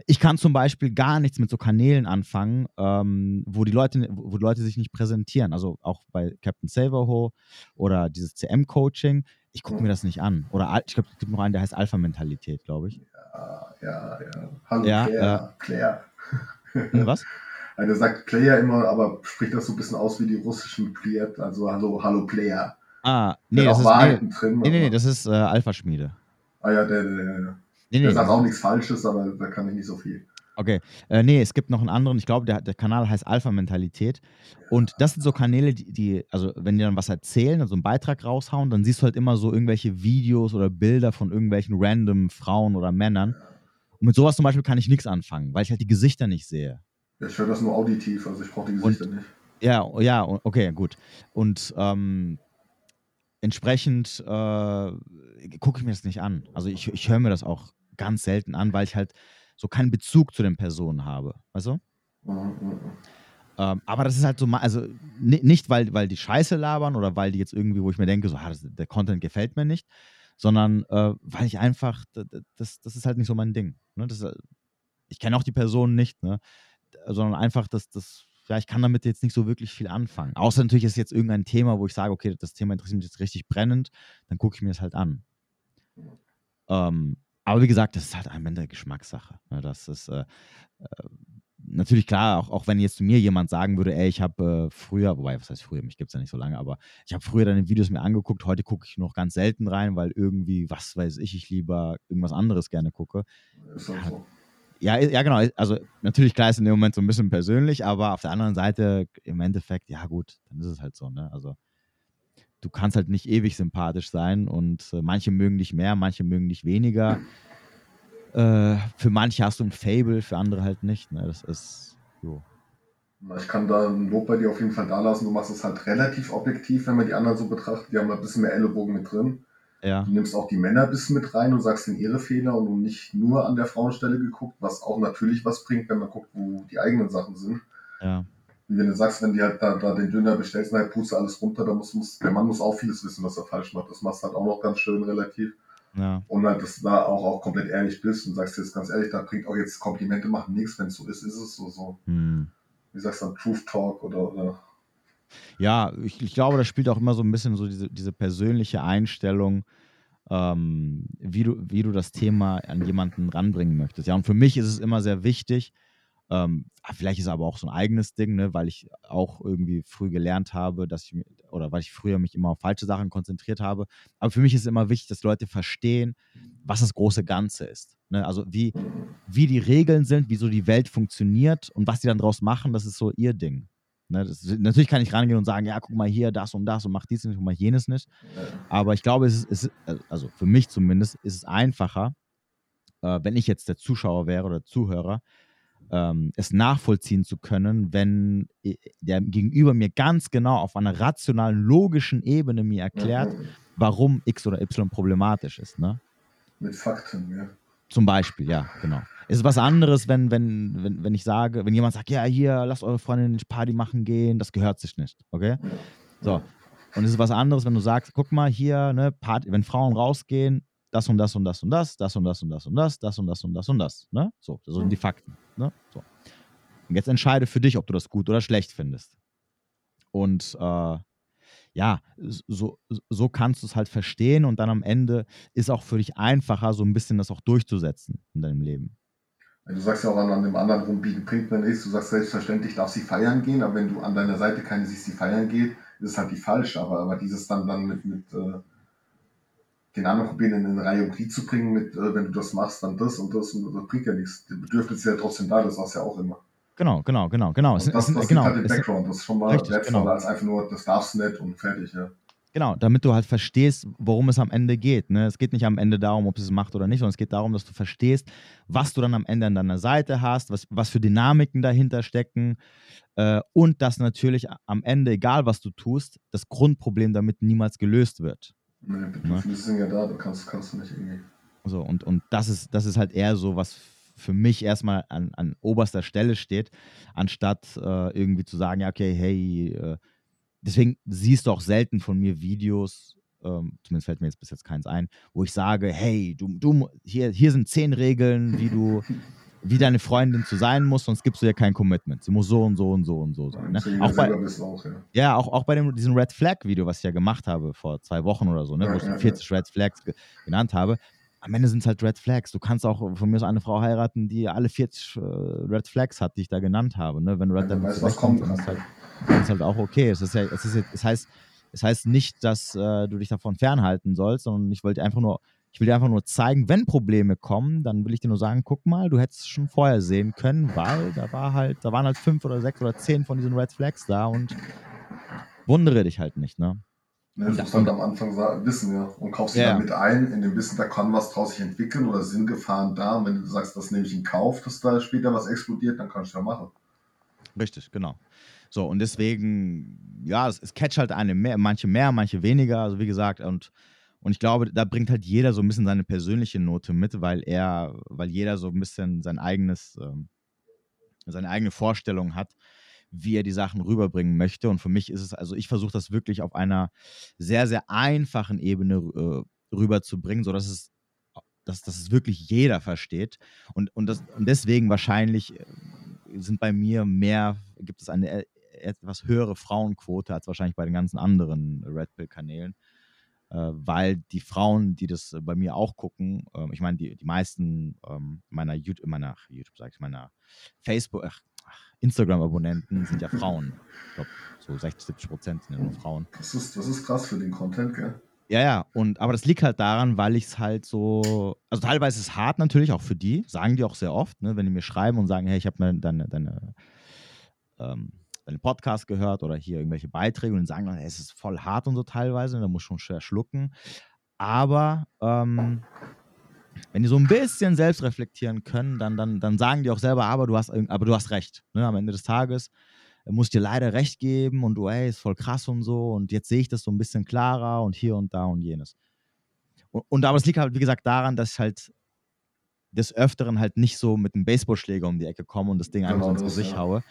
Ich kann zum Beispiel gar nichts mit so Kanälen anfangen, ähm, wo die Leute, wo die Leute sich nicht präsentieren. Also auch bei Captain Saverho oder dieses CM-Coaching. Ich gucke mir das nicht an. Oder ich glaube, es gibt noch einen, der heißt Alpha-Mentalität, glaube ich. Ja, ja, ja. Hallo ja, Claire. Äh, Claire. Hm, was? Einer sagt Player immer, aber spricht das so ein bisschen aus wie die russischen Player, also Hallo, Hallo Player. Ah, nee, das ist, nee, drin, nee, nee, das ist äh, Alpha-Schmiede. Ah ja, der, der, der, nee, der sagt auch nichts Falsches, aber da kann ich nicht so viel. Okay, äh, nee, es gibt noch einen anderen, ich glaube, der, der Kanal heißt Alpha-Mentalität. Und das sind so Kanäle, die, die, also wenn die dann was erzählen, also einen Beitrag raushauen, dann siehst du halt immer so irgendwelche Videos oder Bilder von irgendwelchen random Frauen oder Männern. Und mit sowas zum Beispiel kann ich nichts anfangen, weil ich halt die Gesichter nicht sehe. Ja, ich höre das nur auditiv, also ich brauche die Gesichter und, nicht. Ja, ja, okay, gut. Und ähm, entsprechend äh, gucke ich mir das nicht an. Also ich, ich höre mir das auch ganz selten an, weil ich halt so keinen Bezug zu den Personen habe. Weißt du? Mhm, mhm. Ähm, aber das ist halt so, also nicht, weil, weil die Scheiße labern oder weil die jetzt irgendwie, wo ich mir denke, so, ah, das, der Content gefällt mir nicht, sondern äh, weil ich einfach, das, das ist halt nicht so mein Ding. Ne? Das, ich kenne auch die Personen nicht, ne? sondern einfach, dass das ja, ich kann damit jetzt nicht so wirklich viel anfangen. Außer natürlich ist jetzt irgendein Thema, wo ich sage, okay, das Thema interessiert mich jetzt richtig brennend, dann gucke ich mir das halt an. Ähm, aber wie gesagt, das ist halt am Ende Geschmackssache. Ne? Das ist äh, äh, natürlich klar, auch, auch wenn jetzt zu mir jemand sagen würde, ey, ich habe äh, früher, wobei, was heißt früher, mich gibt es ja nicht so lange, aber ich habe früher deine Videos mir angeguckt, heute gucke ich noch ganz selten rein, weil irgendwie, was weiß ich, ich lieber irgendwas anderes gerne gucke. Ist auch so. Ja, ja, genau. Also natürlich klar ist in dem Moment so ein bisschen persönlich, aber auf der anderen Seite im Endeffekt, ja gut, dann ist es halt so, ne? Also du kannst halt nicht ewig sympathisch sein und äh, manche mögen dich mehr, manche mögen dich weniger. Äh, für manche hast du ein Fable, für andere halt nicht. Ne? Das ist so. Ich kann da ein Lob bei dir auf jeden Fall da lassen. Du machst es halt relativ objektiv, wenn man die anderen so betrachtet. Die haben ein bisschen mehr Ellenbogen mit drin. Ja. Du nimmst auch die Männer ein bisschen mit rein und sagst den ihre Fehler und nicht nur an der Frauenstelle geguckt, was auch natürlich was bringt, wenn man guckt, wo die eigenen Sachen sind. Ja. Wie wenn du sagst, wenn die halt da, da den Döner bestellst, dann halt pust du alles runter, dann muss, muss, der Mann muss auch vieles wissen, was er falsch macht. Das machst du halt auch noch ganz schön relativ. Ja. Und halt, dass du da auch, auch komplett ehrlich bist und sagst jetzt ganz ehrlich, da bringt auch jetzt Komplimente machen nichts, wenn es so ist, ist es so. so. Hm. Wie sagst du dann, Truth Talk oder, oder ja, ich, ich, glaube, das spielt auch immer so ein bisschen so diese, diese persönliche Einstellung, ähm, wie, du, wie du das Thema an jemanden ranbringen möchtest. Ja, und für mich ist es immer sehr wichtig, ähm, vielleicht ist es aber auch so ein eigenes Ding, ne, weil ich auch irgendwie früh gelernt habe, dass ich oder weil ich früher mich immer auf falsche Sachen konzentriert habe. Aber für mich ist es immer wichtig, dass Leute verstehen, was das große Ganze ist. Ne? Also wie, wie die Regeln sind, wie so die Welt funktioniert und was die dann draus machen, das ist so ihr Ding. Ne, das, natürlich kann ich rangehen und sagen, ja, guck mal hier, das und das und mach dies nicht, guck mal jenes nicht. Aber ich glaube, es ist, ist also für mich zumindest, ist es einfacher, äh, wenn ich jetzt der Zuschauer wäre oder Zuhörer, ähm, es nachvollziehen zu können, wenn äh, der Gegenüber mir ganz genau auf einer rationalen, logischen Ebene mir erklärt, mhm. warum X oder Y problematisch ist. Ne? Mit Fakten, ja. Zum Beispiel, ja, genau. Es ist was anderes, wenn, wenn, wenn, wenn ich sage, wenn jemand sagt, ja, hier, lasst eure Freundin nicht Party machen gehen, das gehört sich nicht, okay? So. Und es ist was anderes, wenn du sagst, guck mal hier, ne, Party, wenn Frauen rausgehen, das und das und das und das, das und das und das und das, das und das und das und das, ne? So, das sind die Fakten, ne? So. Und jetzt entscheide für dich, ob du das gut oder schlecht findest. Und äh, ja, so, so kannst du es halt verstehen und dann am Ende ist auch für dich einfacher, so ein bisschen das auch durchzusetzen in deinem Leben. Du sagst ja auch an, an dem anderen rumbiegen bringt man nichts. Du sagst selbstverständlich darf sie feiern gehen, aber wenn du an deiner Seite keine siehst, die feiern geht, ist halt die falsch. Aber, aber dieses dann, dann mit, mit äh, den anderen probieren in eine Reihe und Glied zu bringen, mit äh, wenn du das machst, dann das und das und das bringt ja nichts. Die Bedürfnis ist ja trotzdem da, das war's ja auch immer. Genau, genau, genau, genau. Und das, das genau, halt im Background, das ist schon mal richtig, wertvoller genau. als einfach nur, das darfst du nicht und fertig, ja. Genau, damit du halt verstehst, worum es am Ende geht. Ne? Es geht nicht am Ende darum, ob es es macht oder nicht, sondern es geht darum, dass du verstehst, was du dann am Ende an deiner Seite hast, was, was für Dynamiken dahinter stecken äh, und dass natürlich am Ende, egal was du tust, das Grundproblem damit niemals gelöst wird. Nee, Bedürfnisse ne? sind ja da, du kannst, kannst du nicht irgendwie. So, und, und das, ist, das ist halt eher so, was für mich erstmal an, an oberster Stelle steht, anstatt äh, irgendwie zu sagen, ja, okay, hey, äh, deswegen siehst du auch selten von mir Videos, ähm, zumindest fällt mir jetzt bis jetzt keins ein, wo ich sage, hey, du, du, hier, hier sind zehn Regeln, wie du, wie deine Freundin zu sein muss, sonst gibst du ihr kein Commitment. Sie muss so und so und so und so sein. Ne? Auch bei, auch, ja. ja, auch, auch bei dem, diesem Red Flag Video, was ich ja gemacht habe vor zwei Wochen oder so, ne, ja, wo ich ja, 40 Red Flags ge genannt habe. Am Ende sind es halt Red Flags. Du kannst auch von mir so eine Frau heiraten, die alle 40 äh, Red Flags hat, die ich da genannt habe. Ne? Wenn du ja, damit weißt, was kommt, dann ist halt, das ist halt auch okay. Es, ist ja, es, ist, es, heißt, es heißt nicht, dass äh, du dich davon fernhalten sollst, sondern ich wollte einfach nur, ich will dir einfach nur zeigen, wenn Probleme kommen, dann will ich dir nur sagen, guck mal, du hättest es schon vorher sehen können, weil da war halt, da waren halt fünf oder sechs oder zehn von diesen Red Flags da und wundere dich halt nicht, ne? Ja, das musst du halt am Anfang wissen, ja. Und kaufst dich ja. damit ein, in dem Wissen, da kann was draus sich entwickeln oder sind Gefahren da. Und wenn du sagst, das nehme ich in Kauf, dass da später was explodiert, dann kannst du ja machen. Richtig, genau. So, und deswegen, ja, es, es catcht halt eine mehr, manche mehr, manche weniger. Also wie gesagt, und, und ich glaube, da bringt halt jeder so ein bisschen seine persönliche Note mit, weil er, weil jeder so ein bisschen sein eigenes, ähm, seine eigene Vorstellung hat, wie er die Sachen rüberbringen möchte. Und für mich ist es, also ich versuche das wirklich auf einer sehr, sehr einfachen Ebene äh, rüberzubringen, sodass es dass, dass es wirklich jeder versteht. Und, und, das, und deswegen wahrscheinlich äh, sind bei mir mehr, gibt es eine äh, etwas höhere Frauenquote als wahrscheinlich bei den ganzen anderen Red Pill-Kanälen. Äh, weil die Frauen, die das bei mir auch gucken, äh, ich meine, die, die meisten ähm, meiner YouTube, meiner YouTube, sag ich, meiner Facebook, ach, Instagram-Abonnenten sind ja Frauen. Ich glaube, so 60, 70 Prozent sind ja nur Frauen. Das ist, das ist krass für den Content, gell? Ja, ja, und aber das liegt halt daran, weil ich es halt so, also teilweise ist es hart natürlich auch für die, sagen die auch sehr oft, ne, wenn die mir schreiben und sagen, hey, ich habe deine, deine ähm, deinen Podcast gehört oder hier irgendwelche Beiträge und sagen dann, es ist voll hart und so teilweise, da muss schon schwer schlucken. Aber ähm, wenn die so ein bisschen selbst reflektieren können, dann, dann, dann sagen die auch selber, aber du hast, aber du hast recht. Ne? Am Ende des Tages muss dir leider recht geben und du, ey, ist voll krass und so und jetzt sehe ich das so ein bisschen klarer und hier und da und jenes. Und, und aber es liegt halt, wie gesagt, daran, dass ich halt des Öfteren halt nicht so mit einem Baseballschläger um die Ecke komme und das Ding einfach genau, ins Gesicht ja. haue,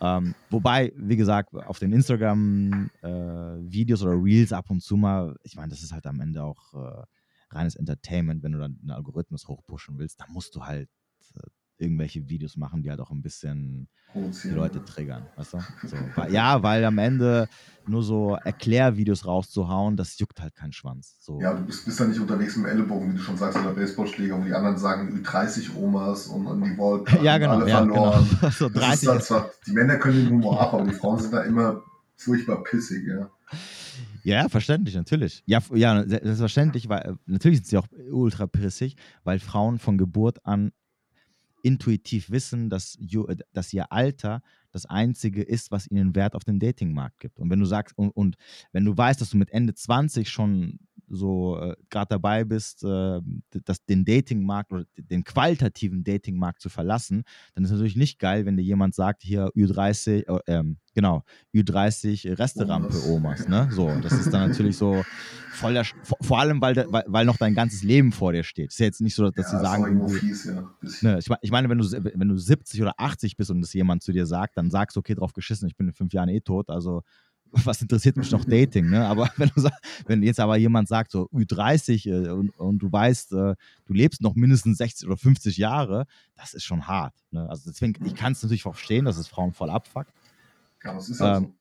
ähm, wobei, wie gesagt, auf den Instagram-Videos äh, oder Reels ab und zu mal, ich meine, das ist halt am Ende auch äh, reines Entertainment, wenn du dann einen Algorithmus hochpushen willst, da musst du halt äh, irgendwelche Videos machen, die halt auch ein bisschen die Leute triggern. Weißt du? so, weil, ja, weil am Ende nur so Erklärvideos rauszuhauen, das juckt halt keinen Schwanz. So. Ja, du bist, bist ja nicht unterwegs mit dem Ellenbogen, wie du schon sagst, oder Baseballschläger, und die anderen sagen 30 Omas und, und die wollten ja, genau, alle ja, verloren. Genau. so 30. Halt zwar, die Männer können den Humor ab, aber die Frauen sind da immer furchtbar pissig, ja. Ja, verständlich, natürlich. Ja, ja, selbstverständlich, weil natürlich sind sie auch ultra pissig, weil Frauen von Geburt an intuitiv wissen, dass, dass ihr Alter das Einzige ist, was ihnen Wert auf dem Datingmarkt gibt. Und wenn du sagst, und, und wenn du weißt, dass du mit Ende 20 schon so äh, gerade dabei bist, äh, das, den Datingmarkt oder den qualitativen Datingmarkt zu verlassen, dann ist es natürlich nicht geil, wenn dir jemand sagt, hier Ü30, äh, ähm, genau, Ü30 Resterampe Omas, ne? So, das ist dann natürlich so voll der, vor, vor allem, weil, weil, weil noch dein ganzes Leben vor dir steht. Ist ja jetzt nicht so, dass ja, sie sagen, fies, ja. ne, ich, ich meine, wenn du, wenn du 70 oder 80 bist und das jemand zu dir sagt, dann sagst du, okay, drauf geschissen, ich bin in fünf Jahren eh tot, also was interessiert mich noch Dating, ne? Aber wenn, du, wenn jetzt aber jemand sagt, so Ü30 äh, und, und, du weißt, äh, du lebst noch mindestens 60 oder 50 Jahre, das ist schon hart. Ne? Also deswegen, ich kann es natürlich verstehen, dass es Frauen voll abfuckt. Ja, das ist halt ähm, so.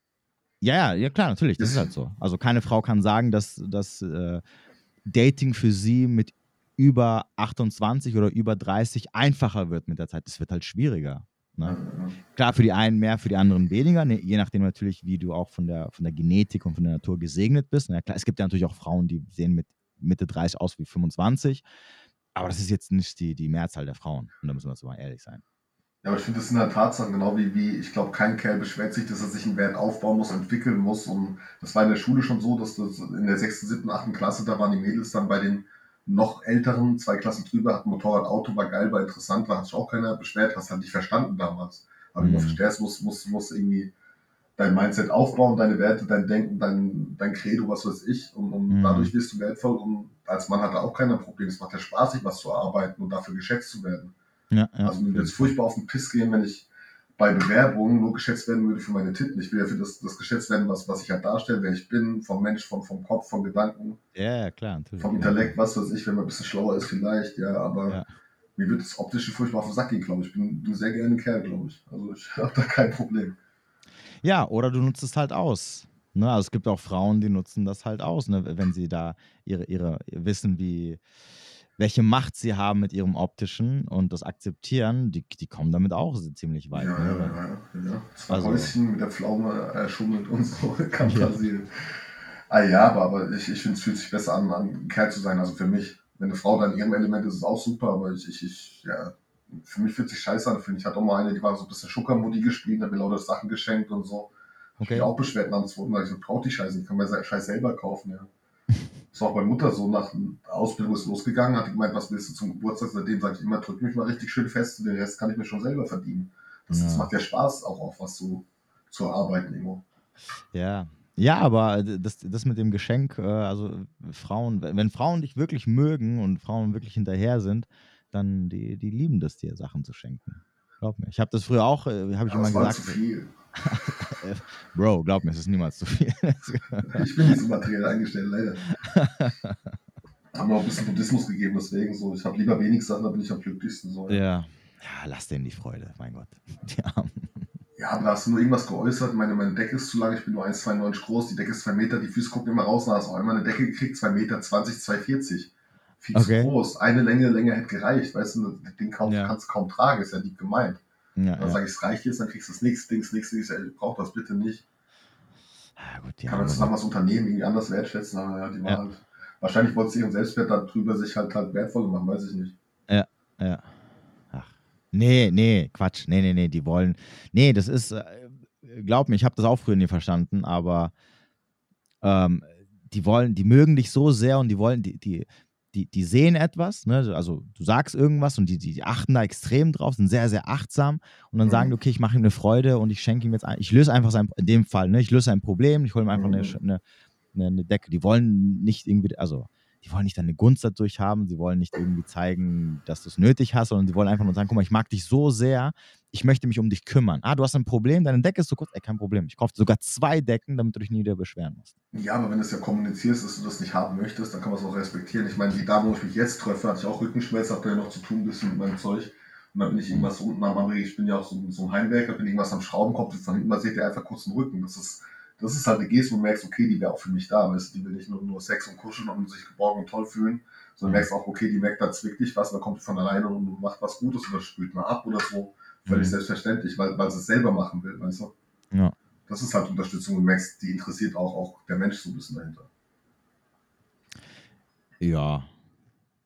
Ja, ja, klar, natürlich, das ist halt so. Also keine Frau kann sagen, dass, dass äh, Dating für sie mit über 28 oder über 30 einfacher wird mit der Zeit. Es wird halt schwieriger. Ne? Klar, für die einen mehr, für die anderen weniger, ne, je nachdem natürlich, wie du auch von der, von der Genetik und von der Natur gesegnet bist. Na klar, es gibt ja natürlich auch Frauen, die sehen mit Mitte 30 aus wie 25, aber das ist jetzt nicht die, die Mehrzahl der Frauen. Und da müssen wir jetzt mal ehrlich sein. Ja, aber ich finde, das sind halt Tatsachen, genau wie, wie ich glaube, kein Kerl beschwert sich, dass er sich einen Wert aufbauen muss, entwickeln muss. Und das war in der Schule schon so, dass das in der 6., 7., 8. Klasse, da waren die Mädels dann bei den noch älteren, zwei Klassen drüber, hat Motorrad, Auto, war geil, war interessant, da hat sich auch keiner beschwert, hast halt nicht verstanden damals. Aber mhm. du verstehst, musst, musst, musst irgendwie dein Mindset aufbauen, deine Werte, dein Denken, dein, dein Credo, was weiß ich, und, und mhm. dadurch wirst du wertvoll und als Mann hat er auch kein Problem. Es macht ja Spaß, sich was zu arbeiten und dafür geschätzt zu werden. Ja, ja. Also mir würde es furchtbar auf den Piss gehen, wenn ich bei Bewerbungen nur geschätzt werden würde für meine Titten. Ich will ja für das, das geschätzt werden, was, was ich halt darstelle, wer ich bin, vom Mensch, vom, vom Kopf, vom Gedanken. Ja, klar, natürlich. Vom Intellekt, was weiß ich, wenn man ein bisschen schlauer ist vielleicht, ja, aber ja. mir wird das Optische furchtbar auf den Sack gehen, glaube ich. Ich bin ein sehr gerne Kerl, glaube ich. Also ich habe da kein Problem. Ja, oder du nutzt es halt aus. Ne? Also es gibt auch Frauen, die nutzen das halt aus, ne? wenn sie da ihre, ihre wissen, wie welche Macht sie haben mit ihrem optischen und das akzeptieren, die, die kommen damit auch ziemlich weit. Ja, ne? ja, ja, ja. Zwei also, Häuschen mit der Pflaume erschummelt und so, kann ja. passieren. Ah ja, aber, aber ich, ich finde, es fühlt sich besser an, ein Kerl zu sein, also für mich. Wenn eine Frau dann in ihrem Element ist, ist es auch super, aber ich, ich, ich ja, für mich fühlt sich scheiße an. Finde ich hatte auch mal eine, die war so ein bisschen Schuckermodi gespielt, hat mir lauter Sachen geschenkt und so. Okay. Ich auch beschwert dem zweiten Mal. Ich so, braucht die Scheiße, ich kann mir Scheiß selber kaufen, ja. Das war auch meine Mutter so, nach der Ausbildung ist losgegangen, hat die gemeint, was willst du zum Geburtstag? Seitdem sage ich immer, drück mich mal richtig schön fest, den Rest kann ich mir schon selber verdienen. Das, ja. das macht ja Spaß, auch auf was zu, zu erarbeiten immer. Ja, ja, aber das, das mit dem Geschenk, äh, also Frauen, wenn Frauen dich wirklich mögen und Frauen wirklich hinterher sind, dann die, die lieben das dir, Sachen zu schenken. Glaub mir. Ich habe das früher auch, äh, habe ich ja, immer gesagt. Zu viel. Bro, glaub mir, es ist niemals zu viel. ich bin nicht so materiell eingestellt, leider. Haben wir auch ein bisschen Buddhismus gegeben, deswegen so. Ich habe lieber wenig Sachen, da bin ich am glücklichsten. So. Ja. Ja, lass denen die Freude, mein Gott. Die Armen. Ja, aber hast du nur irgendwas geäußert? Meine, meine Decke ist zu lang, ich bin nur 1,92 groß, die Decke ist 2 Meter, die Füße gucken immer raus, und hast auch einmal eine Decke gekriegt, 2 Meter, 20, 2,40. Viel okay. zu groß. Eine Länge länger hätte gereicht, weißt du, das Ding kaum, ja. kannst du kaum tragen, ist ja lieb gemeint. Ja, dann ja. sage ich, es reicht jetzt, dann kriegst du das nächste Ding, das nächste Ding, ich brauche das bitte nicht. Ja, gut, Kann man zusammen das Unternehmen irgendwie anders wertschätzen, aber ja, die war halt. Wahrscheinlich wollte sie ihren Selbstwert darüber sich halt, halt wertvoll machen, weiß ich nicht. Ja, ja. Ach. Nee, nee, Quatsch. Nee, nee, nee, die wollen. Nee, das ist, äh, glaub mir, ich habe das auch früher nie verstanden, aber ähm, die wollen, die mögen dich so sehr und die wollen, die, die, die, die sehen etwas, ne? also du sagst irgendwas und die, die, achten da extrem drauf, sind sehr, sehr achtsam und dann mhm. sagen die, okay, ich mache ihm eine Freude und ich schenke ihm jetzt, ein, ich löse einfach sein, in dem Fall, ne? ich löse ein Problem, ich hole ihm einfach mhm. eine, eine, eine Decke. Die wollen nicht irgendwie, also die wollen nicht deine Gunst dadurch haben, sie wollen nicht irgendwie zeigen, dass du es nötig hast, sondern sie wollen einfach nur sagen, guck mal, ich mag dich so sehr, ich möchte mich um dich kümmern. Ah, du hast ein Problem, deine Decke ist so kurz, ey, kein Problem. Ich kaufe sogar zwei Decken, damit du dich nie wieder beschweren musst. Ja, aber wenn du es ja kommunizierst, dass du das nicht haben möchtest, dann kann man es auch respektieren. Ich meine, die Dame, wo ich mich jetzt treffe, hatte ich auch Rückenschmerzen, habe da ja noch zu tun ein bisschen mit meinem Zeug. Und dann bin ich irgendwas unten am Amerika, ich bin ja auch so, so ein Heimwerker, bin irgendwas am Schrauben, kommt von hinten, man seht ihr einfach kurz den Rücken. Das ist das ist halt eine Geste, wo du merkst, okay, die wäre auch für mich da. Weißt? Die will nicht nur, nur Sex und kuscheln und sich geborgen und toll fühlen, sondern merkst auch, okay, die merkt, da zwickt dich was, da kommt von alleine und macht was Gutes oder spült mal ab oder so. Völlig mhm. selbstverständlich, weil, weil sie es selber machen will, weißt du? Ja. Das ist halt Unterstützung. Du merkst, die interessiert auch, auch der Mensch so ein bisschen dahinter. Ja.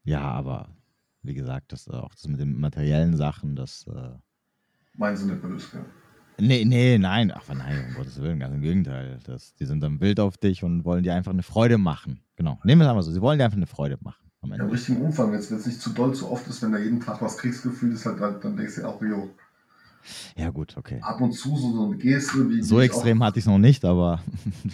Ja, aber wie gesagt, das auch das mit den materiellen Sachen, das. Äh Meinen sie nicht böse, ja. Nee, nee, nein. Ach nein, um Gottes Willen, ganz im Gegenteil. Das, die sind dann wild auf dich und wollen dir einfach eine Freude machen. genau. Nehmen wir es einmal so. Sie wollen dir einfach eine Freude machen. Am Ende. Ja, im richtigen Umfang. Wenn es nicht zu doll, zu oft ist, wenn da jeden Tag was Kriegsgefühl ist, halt, dann denkst du auch, jo. Ja, gut, okay. Ab und zu so, so eine Geste. Wie, so extrem auch, hatte ich es noch nicht, aber.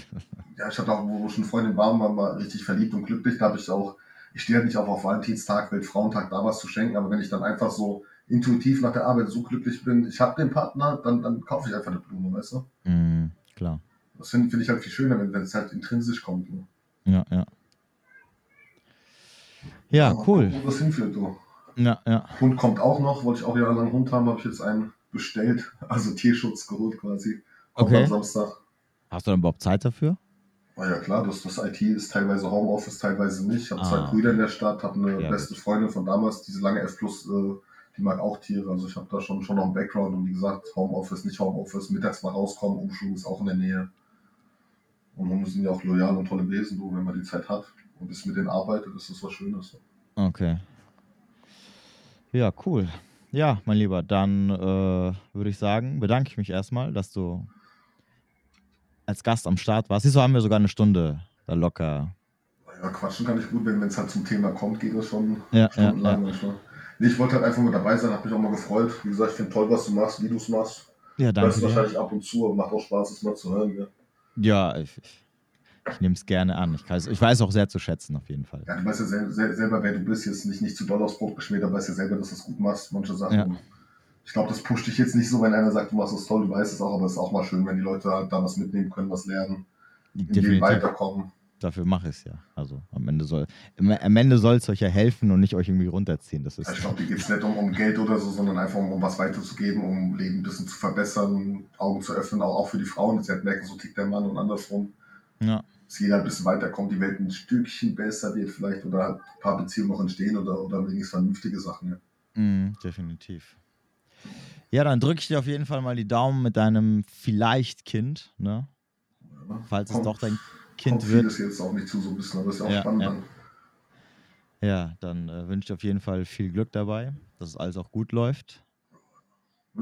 ja, ich hatte auch, wo schon Freundin war, war mal richtig verliebt und glücklich. Da habe ich auch, ich stehe halt nicht auf, auf Valentinstag, Weltfrauentag, da was zu schenken, aber wenn ich dann einfach so intuitiv nach der Arbeit so glücklich bin, ich habe den Partner, dann, dann kaufe ich einfach eine Blume, weißt du? Mm, klar. Das finde find ich halt viel schöner, wenn, es halt intrinsisch kommt. Ne? Ja, ja. Ja, cool. Wo das hinführt, du. Ja, ja. Hund kommt auch noch, wollte ich auch jahrelang Hund haben, habe ich jetzt einen bestellt, also Tierschutz geholt quasi. Kommt okay. am Samstag. Hast du dann überhaupt Zeit dafür? Na ja, klar, das, das IT ist teilweise Homeoffice, teilweise nicht. Ich habe ah. zwei Brüder in der Stadt, habe eine ja, beste Freundin von damals, diese lange F Plus, äh, die mag auch Tiere. Also ich habe da schon, schon noch einen Background und wie gesagt, Homeoffice, nicht Homeoffice, mittags mal rauskommen, Umschulung ist auch in der Nähe. Und Hunde sind ja auch loyal und tolle Wesen, wenn man die Zeit hat und bis mit denen arbeitet, ist das was Schönes. Okay. Ja, cool. Ja, mein Lieber, dann äh, würde ich sagen, bedanke ich mich erstmal, dass du als Gast am Start warst. Wieso haben wir sogar eine Stunde da locker. Ja, quatschen kann ich gut, wenn es halt zum Thema kommt, geht das schon ja, stundenlang. Ja, ja. Nee, ich wollte halt einfach mal dabei sein, habe mich auch mal gefreut. Wie gesagt, ich finde toll, was du machst, wie du es machst. Ja, danke. Hörst wahrscheinlich ab und zu, aber macht auch Spaß, es mal zu hören. Gell? Ja, ich, ich ich nehme es gerne an. Ich, weiß, ich weiß auch sehr zu schätzen, auf jeden Fall. Ja, du weißt ja sel sel selber, wer du bist, jetzt nicht, nicht zu doll aufs Brot geschmiert, aber weißt ja selber, dass du es gut machst, manche Sachen. Ja. Ich glaube, das pusht dich jetzt nicht so, wenn einer sagt, du machst es toll, du weißt es auch, aber es ist auch mal schön, wenn die Leute halt da was mitnehmen können, was lernen, in weiterkommen. Dafür mache ich es ja. Also am Ende soll am Ende soll es euch ja helfen und nicht euch irgendwie runterziehen. Das ist ich glaube, hier geht es nicht um, um Geld oder so, sondern einfach um, um was weiterzugeben, um Leben ein bisschen zu verbessern, Augen zu öffnen, auch, auch für die Frauen, dass sie halt merken, so tickt der Mann und andersrum. Ja dass jeder ein bisschen weiterkommt, die Welt ein Stückchen besser wird vielleicht oder halt ein paar Beziehungen noch entstehen oder, oder wenigstens vernünftige Sachen. Ja. Mm, definitiv. Ja, dann drücke ich dir auf jeden Fall mal die Daumen mit deinem vielleicht Kind, ne? Ja, Falls kommt, es doch dein Kind wird. Das jetzt auch nicht zu so ein bisschen, aber ist ja auch ja, spannend. Ja, dann. ja dann äh, wünsche ich dir auf jeden Fall viel Glück dabei, dass es alles auch gut läuft.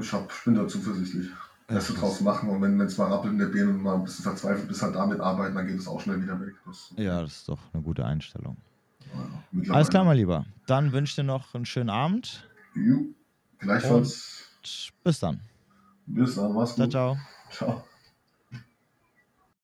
Ich, hab, ich bin da zuversichtlich. Beste draus machen und wenn es mal rappelt in der Birne und mal ein bisschen verzweifelt bist, halt damit arbeiten, dann geht es auch schnell wieder weg. Das, ja, das ist doch eine gute Einstellung. Ja, Alles klar, mein Lieber. Dann wünsche ich dir noch einen schönen Abend. Jo, gleichfalls. Und bis dann. Bis dann, mach's gut. Ciao, ciao. Ciao.